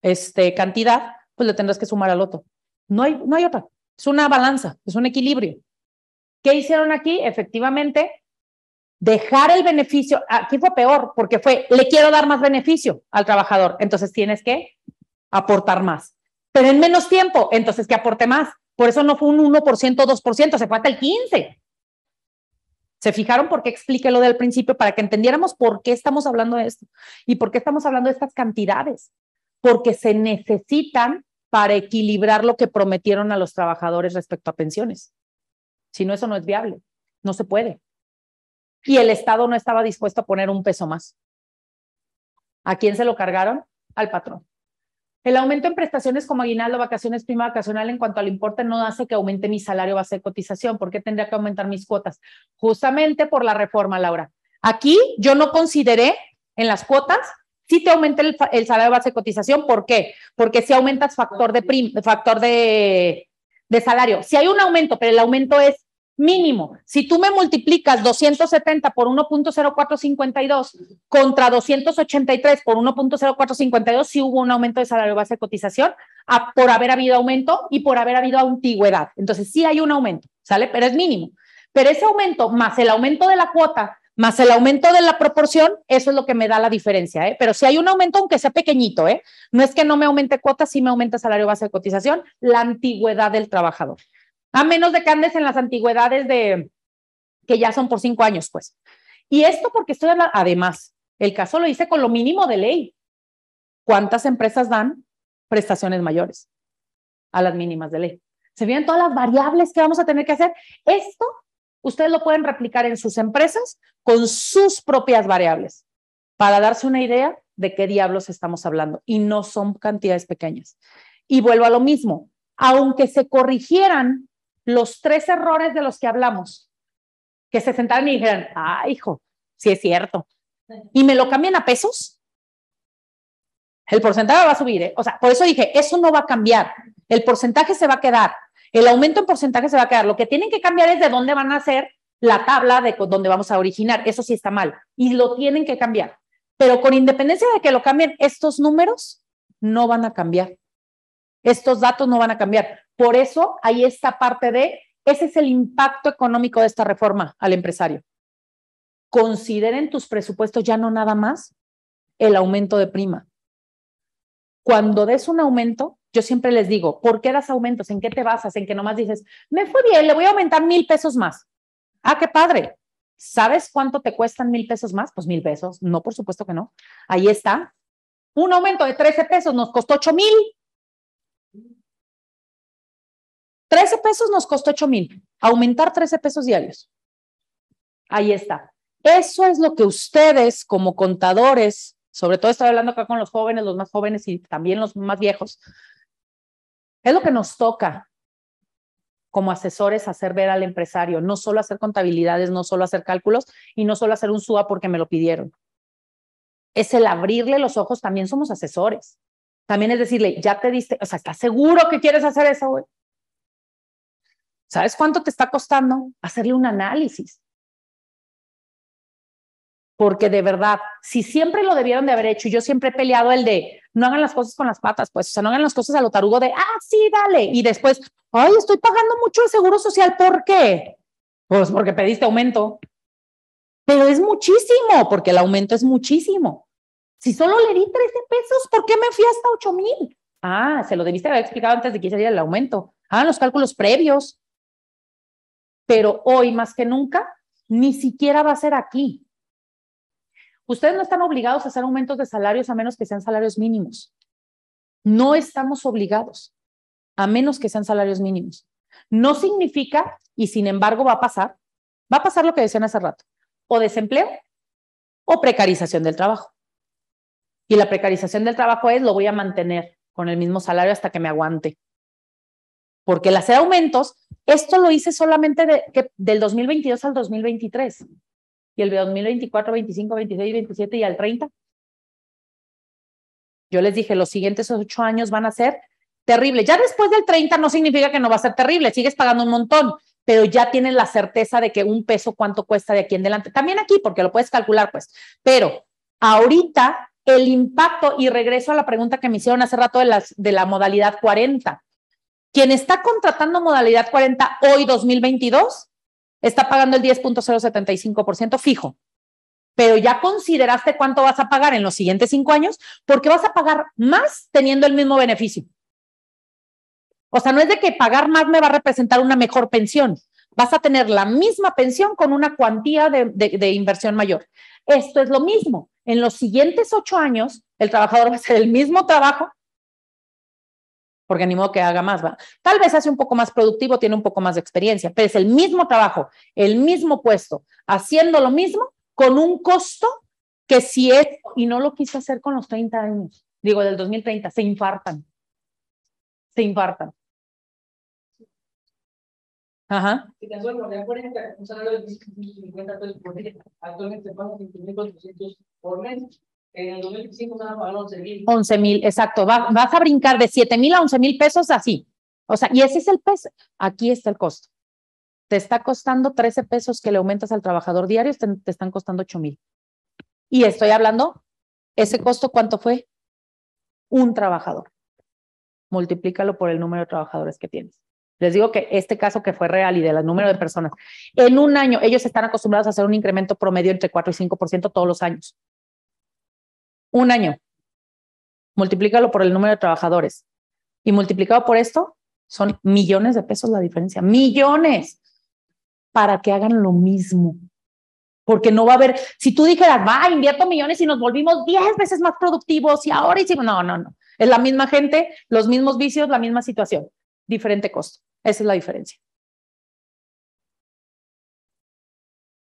este, cantidad, pues le tendrás que sumar al otro. No hay, no hay otra. Es una balanza, es un equilibrio. ¿Qué hicieron aquí? Efectivamente, dejar el beneficio. Aquí fue peor, porque fue, le quiero dar más beneficio al trabajador. Entonces tienes que aportar más pero en menos tiempo, entonces que aporte más. Por eso no fue un 1%, 2%, se fue hasta el 15%. ¿Se fijaron por qué expliqué lo del principio? Para que entendiéramos por qué estamos hablando de esto y por qué estamos hablando de estas cantidades. Porque se necesitan para equilibrar lo que prometieron a los trabajadores respecto a pensiones. Si no, eso no es viable. No se puede. Y el Estado no estaba dispuesto a poner un peso más. ¿A quién se lo cargaron? Al patrón. El aumento en prestaciones como aguinaldo, vacaciones, prima vacacional en cuanto al importe no hace que aumente mi salario base de cotización. ¿Por qué tendría que aumentar mis cuotas? Justamente por la reforma, Laura. Aquí yo no consideré en las cuotas si te aumenta el, salario base de cotización. ¿Por qué? Porque si aumentas factor de factor de, de salario. Si hay un aumento, pero el aumento es mínimo. Si tú me multiplicas 270 por 1.0452 contra 283 por 1.0452, sí hubo un aumento de salario base de cotización por haber habido aumento y por haber habido antigüedad. Entonces sí hay un aumento, ¿sale? Pero es mínimo. Pero ese aumento más el aumento de la cuota más el aumento de la proporción, eso es lo que me da la diferencia, ¿eh? Pero si hay un aumento, aunque sea pequeñito, ¿eh? No es que no me aumente cuota, sí me aumenta salario base de cotización, la antigüedad del trabajador. A menos de que andes en las antigüedades de que ya son por cinco años, pues. Y esto porque estoy además, el caso lo hice con lo mínimo de ley. ¿Cuántas empresas dan prestaciones mayores a las mínimas de ley? Se vienen todas las variables que vamos a tener que hacer. Esto ustedes lo pueden replicar en sus empresas con sus propias variables para darse una idea de qué diablos estamos hablando. Y no son cantidades pequeñas. Y vuelvo a lo mismo, aunque se corrigieran los tres errores de los que hablamos, que se sentaron y dijeran, ah, hijo, sí es cierto. Y me lo cambian a pesos, el porcentaje va a subir. ¿eh? O sea, por eso dije, eso no va a cambiar. El porcentaje se va a quedar. El aumento en porcentaje se va a quedar. Lo que tienen que cambiar es de dónde van a hacer la tabla de dónde vamos a originar. Eso sí está mal. Y lo tienen que cambiar. Pero con independencia de que lo cambien, estos números no van a cambiar. Estos datos no van a cambiar. Por eso hay esta parte de, ese es el impacto económico de esta reforma al empresario. Consideren tus presupuestos ya no nada más el aumento de prima. Cuando des un aumento, yo siempre les digo, ¿por qué das aumentos? ¿En qué te basas? En que nomás dices, me fue bien, le voy a aumentar mil pesos más. Ah, qué padre. ¿Sabes cuánto te cuestan mil pesos más? Pues mil pesos. No, por supuesto que no. Ahí está. Un aumento de 13 pesos nos costó 8 mil. 13 pesos nos costó 8 mil. Aumentar 13 pesos diarios. Ahí está. Eso es lo que ustedes como contadores, sobre todo estoy hablando acá con los jóvenes, los más jóvenes y también los más viejos, es lo que nos toca como asesores hacer ver al empresario, no solo hacer contabilidades, no solo hacer cálculos y no solo hacer un SUA porque me lo pidieron. Es el abrirle los ojos, también somos asesores. También es decirle, ya te diste, o sea, ¿estás seguro que quieres hacer eso, güey? ¿Sabes cuánto te está costando hacerle un análisis? Porque de verdad, si siempre lo debieron de haber hecho, y yo siempre he peleado el de no hagan las cosas con las patas, pues, o sea, no hagan las cosas a lo tarugo de, ah, sí, dale, y después, ay, estoy pagando mucho el seguro social, ¿por qué? Pues porque pediste aumento. Pero es muchísimo, porque el aumento es muchísimo. Si solo le di 13 pesos, ¿por qué me fui hasta 8 mil? Ah, se lo debiste haber explicado antes de que hiciera el aumento. Hagan los cálculos previos. Pero hoy, más que nunca, ni siquiera va a ser aquí. Ustedes no están obligados a hacer aumentos de salarios a menos que sean salarios mínimos. No estamos obligados, a menos que sean salarios mínimos. No significa, y sin embargo va a pasar, va a pasar lo que decían hace rato, o desempleo o precarización del trabajo. Y la precarización del trabajo es, lo voy a mantener con el mismo salario hasta que me aguante. Porque el hacer aumentos, esto lo hice solamente de, del 2022 al 2023 y el 2024, 25, 26, 27 y al 30. Yo les dije, los siguientes ocho años van a ser terribles. Ya después del 30 no significa que no va a ser terrible, sigues pagando un montón, pero ya tienes la certeza de que un peso cuánto cuesta de aquí en adelante. También aquí, porque lo puedes calcular, pues. Pero ahorita el impacto, y regreso a la pregunta que me hicieron hace rato de, las, de la modalidad 40. Quien está contratando modalidad 40 hoy 2022 está pagando el 10.075% fijo, pero ya consideraste cuánto vas a pagar en los siguientes cinco años, porque vas a pagar más teniendo el mismo beneficio. O sea, no es de que pagar más me va a representar una mejor pensión. Vas a tener la misma pensión con una cuantía de, de inversión mayor. Esto es lo mismo. En los siguientes ocho años, el trabajador va a hacer el mismo trabajo porque ni modo que haga más, ¿va? Tal vez hace un poco más productivo, tiene un poco más de experiencia, pero es el mismo trabajo, el mismo puesto, haciendo lo mismo con un costo que si es, y no lo quise hacer con los 30 años, digo, del 2030, se infartan, se infartan. Ajá. Si solo un salario de 50 pesos por día, actualmente pagamos 5.400 por mes, en el 2025 van a pagar 11 mil. 11 mil, exacto. vas a brincar de 7 mil a 11 mil pesos así. O sea, y ese es el peso. Aquí está el costo. Te está costando 13 pesos que le aumentas al trabajador diario, te, te están costando 8 mil. Y estoy hablando, ese costo, ¿cuánto fue? Un trabajador. Multiplícalo por el número de trabajadores que tienes. Les digo que este caso que fue real y del número de personas, en un año ellos están acostumbrados a hacer un incremento promedio entre 4 y 5% todos los años un año. Multiplícalo por el número de trabajadores. Y multiplicado por esto, son millones de pesos la diferencia. Millones. Para que hagan lo mismo. Porque no va a haber, si tú dijeras, va, invierto millones y nos volvimos diez veces más productivos y ahora hicimos, no, no, no. Es la misma gente, los mismos vicios, la misma situación. Diferente costo. Esa es la diferencia.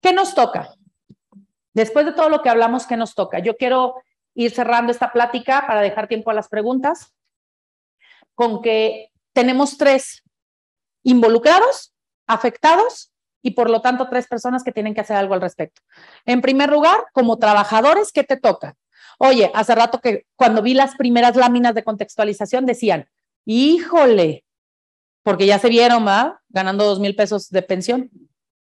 ¿Qué nos toca? Después de todo lo que hablamos, ¿qué nos toca? Yo quiero ir cerrando esta plática para dejar tiempo a las preguntas, con que tenemos tres involucrados, afectados y por lo tanto tres personas que tienen que hacer algo al respecto. En primer lugar, como trabajadores, ¿qué te toca? Oye, hace rato que cuando vi las primeras láminas de contextualización decían, híjole, porque ya se vieron, ¿va? Ganando dos mil pesos de pensión.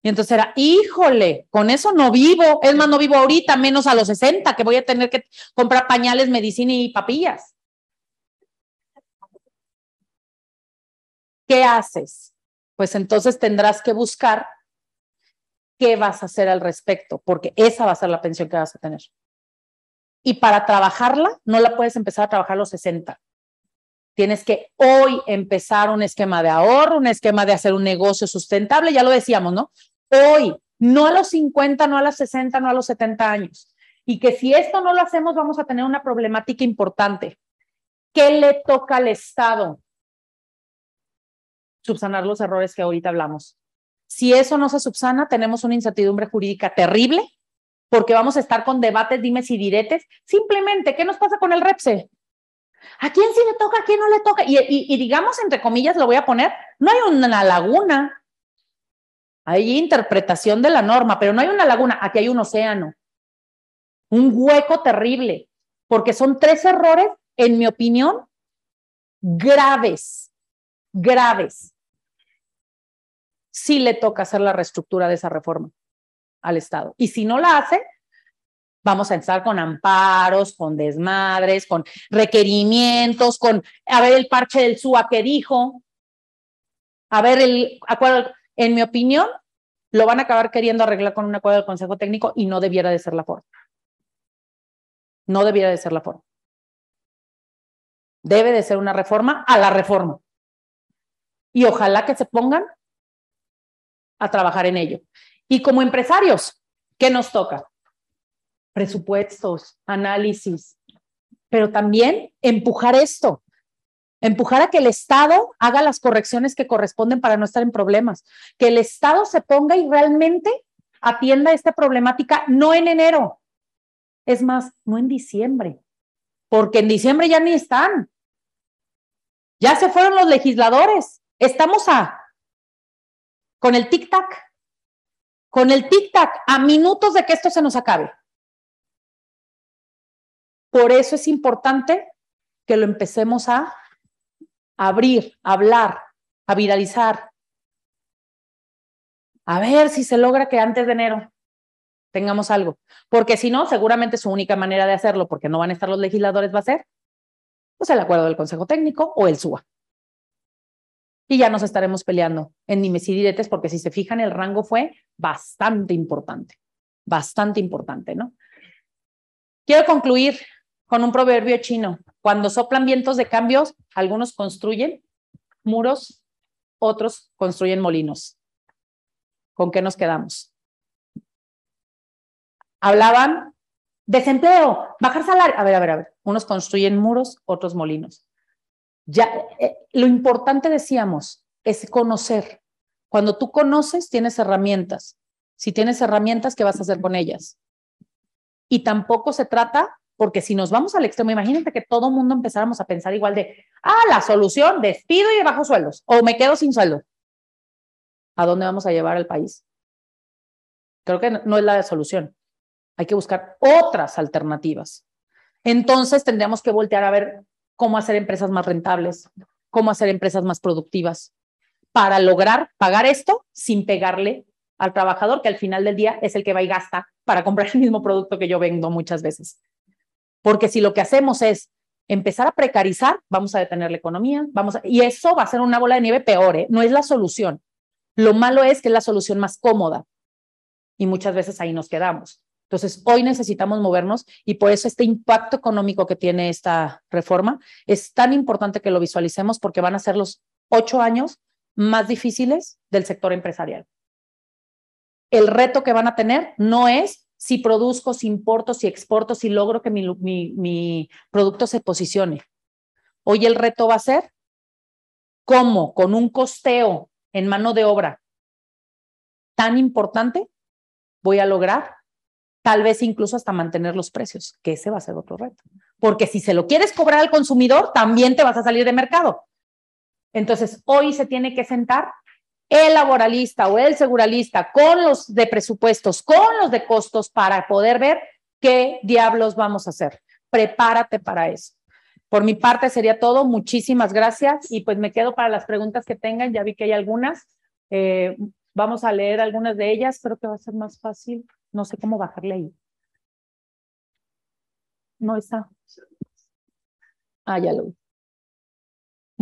Y entonces era, híjole, con eso no vivo. Es más, no vivo ahorita, menos a los 60, que voy a tener que comprar pañales, medicina y papillas. ¿Qué haces? Pues entonces tendrás que buscar qué vas a hacer al respecto, porque esa va a ser la pensión que vas a tener. Y para trabajarla, no la puedes empezar a trabajar a los 60. Tienes que hoy empezar un esquema de ahorro, un esquema de hacer un negocio sustentable, ya lo decíamos, ¿no? Hoy, no a los 50, no a los 60, no a los 70 años. Y que si esto no lo hacemos, vamos a tener una problemática importante. ¿Qué le toca al Estado? Subsanar los errores que ahorita hablamos. Si eso no se subsana, tenemos una incertidumbre jurídica terrible porque vamos a estar con debates, dimes y diretes. Simplemente, ¿qué nos pasa con el REPSE? ¿A quién sí le toca, a quién no le toca? Y, y, digamos, entre comillas, lo voy a poner, no hay una laguna. Hay interpretación de la norma, pero no hay una laguna, aquí hay un océano. Un hueco terrible, porque son tres errores, en mi opinión, graves, graves. Sí le toca hacer la reestructura de esa reforma al Estado. Y si no la hace, vamos a estar con amparos, con desmadres, con requerimientos, con a ver el parche del SUA que dijo, a ver el acuerdo, en mi opinión, lo van a acabar queriendo arreglar con un acuerdo del Consejo Técnico y no debiera de ser la forma. No debiera de ser la forma. Debe de ser una reforma a la reforma. Y ojalá que se pongan a trabajar en ello. Y como empresarios, ¿qué nos toca? Presupuestos, análisis, pero también empujar esto, empujar a que el Estado haga las correcciones que corresponden para no estar en problemas, que el Estado se ponga y realmente atienda esta problemática no en enero, es más, no en diciembre, porque en diciembre ya ni están. Ya se fueron los legisladores. Estamos a con el tic-tac con el tic-tac a minutos de que esto se nos acabe. Por eso es importante que lo empecemos a abrir, hablar, a viralizar. A ver si se logra que antes de enero tengamos algo. Porque si no, seguramente su única manera de hacerlo, porque no van a estar los legisladores, va a ser pues el acuerdo del Consejo Técnico o el SUA y ya nos estaremos peleando en nimes y diretes, porque si se fijan, el rango fue bastante importante, bastante importante, ¿no? Quiero concluir con un proverbio chino. Cuando soplan vientos de cambios, algunos construyen muros, otros construyen molinos. ¿Con qué nos quedamos? Hablaban desempleo, bajar salario. A ver, a ver, a ver. Unos construyen muros, otros molinos. Ya, eh, lo importante, decíamos, es conocer. Cuando tú conoces, tienes herramientas. Si tienes herramientas, ¿qué vas a hacer con ellas? Y tampoco se trata, porque si nos vamos al extremo, imagínate que todo mundo empezáramos a pensar igual de, ah, la solución, despido y bajo sueldos, o me quedo sin sueldo. ¿A dónde vamos a llevar al país? Creo que no es la solución. Hay que buscar otras alternativas. Entonces tendríamos que voltear a ver cómo hacer empresas más rentables, cómo hacer empresas más productivas, para lograr pagar esto sin pegarle al trabajador, que al final del día es el que va y gasta para comprar el mismo producto que yo vendo muchas veces. Porque si lo que hacemos es empezar a precarizar, vamos a detener la economía, vamos y eso va a ser una bola de nieve peor, ¿eh? no es la solución. Lo malo es que es la solución más cómoda y muchas veces ahí nos quedamos. Entonces, hoy necesitamos movernos y por eso este impacto económico que tiene esta reforma es tan importante que lo visualicemos porque van a ser los ocho años más difíciles del sector empresarial. El reto que van a tener no es si produzco, si importo, si exporto, si logro que mi, producto se posicione. Hoy el reto va a ser cómo con un costeo en mano de obra tan importante voy a lograr tal vez incluso hasta mantener los precios, que ese va a ser otro reto. Porque si se lo quieres cobrar al consumidor, también te vas a salir de mercado. Entonces, hoy se tiene que sentar el laboralista o el seguralista con los de presupuestos, con los de costos para poder ver qué diablos vamos a hacer. Prepárate para eso. Por mi parte sería todo. Muchísimas gracias y pues me quedo para las preguntas que tengan. Ya vi que hay algunas. Eh, vamos a leer algunas de ellas. Creo que va a ser más fácil. No sé cómo bajarle ahí. No está. Ah, ya lo vi.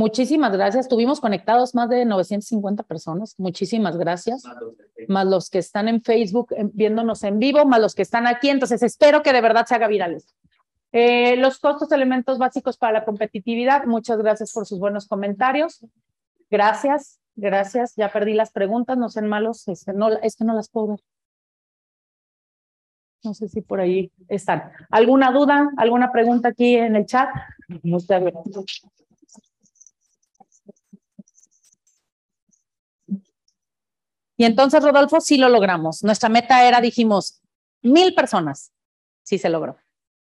Muchísimas gracias. Tuvimos conectados más de 950 personas. Muchísimas gracias. Más los que están en Facebook viéndonos en vivo, más los que están aquí. Entonces, espero que de verdad se haga viral eh, los costos, elementos básicos para la competitividad. Muchas gracias por sus buenos comentarios. Gracias, gracias. Ya perdí las preguntas, no sean malos. Este, no, es que no las puedo ver. No sé si por ahí están. ¿Alguna duda? ¿Alguna pregunta aquí en el chat? Muchas gracias. Y entonces, Rodolfo, sí lo logramos. Nuestra meta era, dijimos, mil personas. Sí se logró.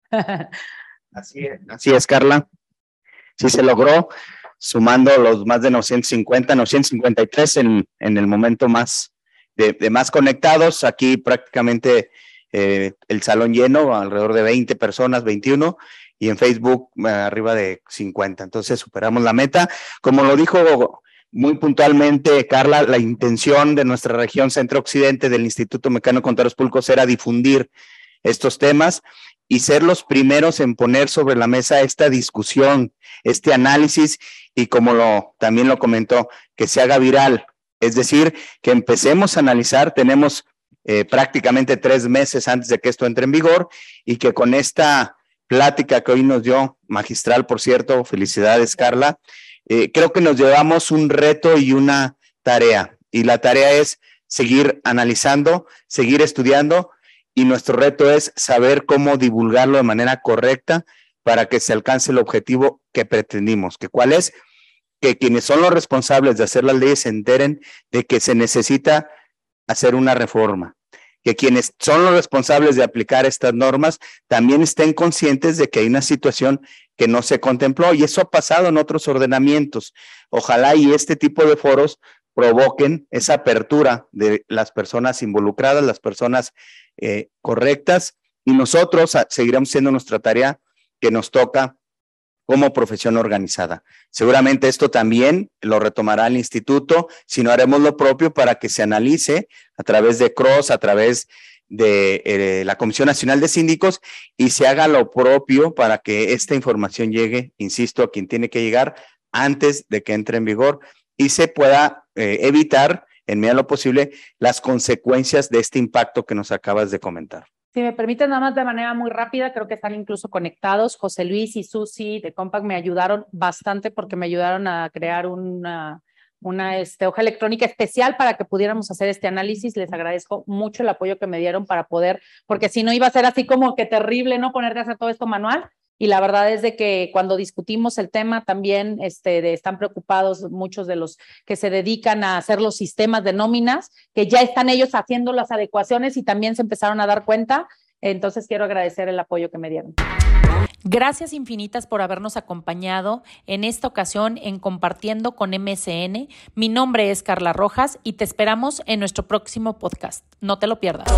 así es, así es, Carla. Sí se logró, sumando los más de 950, 953 en, en el momento más de, más conectados. Aquí prácticamente eh, el salón lleno, alrededor de 20 personas, 21, y en Facebook eh, arriba de 50. Entonces superamos la meta. Como lo dijo muy puntualmente, Carla, la intención de nuestra región centro-occidente del Instituto Mecano Contaros Pulcos era difundir estos temas y ser los primeros en poner sobre la mesa esta discusión, este análisis y como lo también lo comentó, que se haga viral. Es decir, que empecemos a analizar, tenemos eh, prácticamente tres meses antes de que esto entre en vigor y que con esta plática que hoy nos dio, magistral, por cierto, felicidades, Carla, eh, creo que nos llevamos un reto y una tarea. Y la tarea es seguir analizando, seguir estudiando y nuestro reto es saber cómo divulgarlo de manera correcta para que se alcance el objetivo que pretendimos, que cuál es que quienes son los responsables de hacer las leyes se enteren de que se necesita hacer una reforma, que quienes son los responsables de aplicar estas normas también estén conscientes de que hay una situación que no se contempló y eso ha pasado en otros ordenamientos. Ojalá y este tipo de foros provoquen esa apertura de las personas involucradas, las personas eh, correctas y nosotros seguiremos siendo nuestra tarea que nos toca como profesión organizada. Seguramente esto también lo retomará el instituto, si no haremos lo propio para que se analice a través de CROSS, a través de eh, la Comisión Nacional de Síndicos y se haga lo propio para que esta información llegue, insisto, a quien tiene que llegar antes de que entre en vigor y se pueda eh, evitar, en medida de lo posible, las consecuencias de este impacto que nos acabas de comentar. Si me permiten, nada más de manera muy rápida, creo que están incluso conectados. José Luis y Susi de Compact me ayudaron bastante porque me ayudaron a crear una, una este, hoja electrónica especial para que pudiéramos hacer este análisis. Les agradezco mucho el apoyo que me dieron para poder, porque si no iba a ser así como que terrible, ¿no? Ponerte a hacer todo esto manual. Y la verdad es de que cuando discutimos el tema también este, están preocupados muchos de los que se dedican a hacer los sistemas de nóminas, que ya están ellos haciendo las adecuaciones y también se empezaron a dar cuenta. Entonces quiero agradecer el apoyo que me dieron. Gracias infinitas por habernos acompañado en esta ocasión en Compartiendo con MSN. Mi nombre es Carla Rojas y te esperamos en nuestro próximo podcast. No te lo pierdas.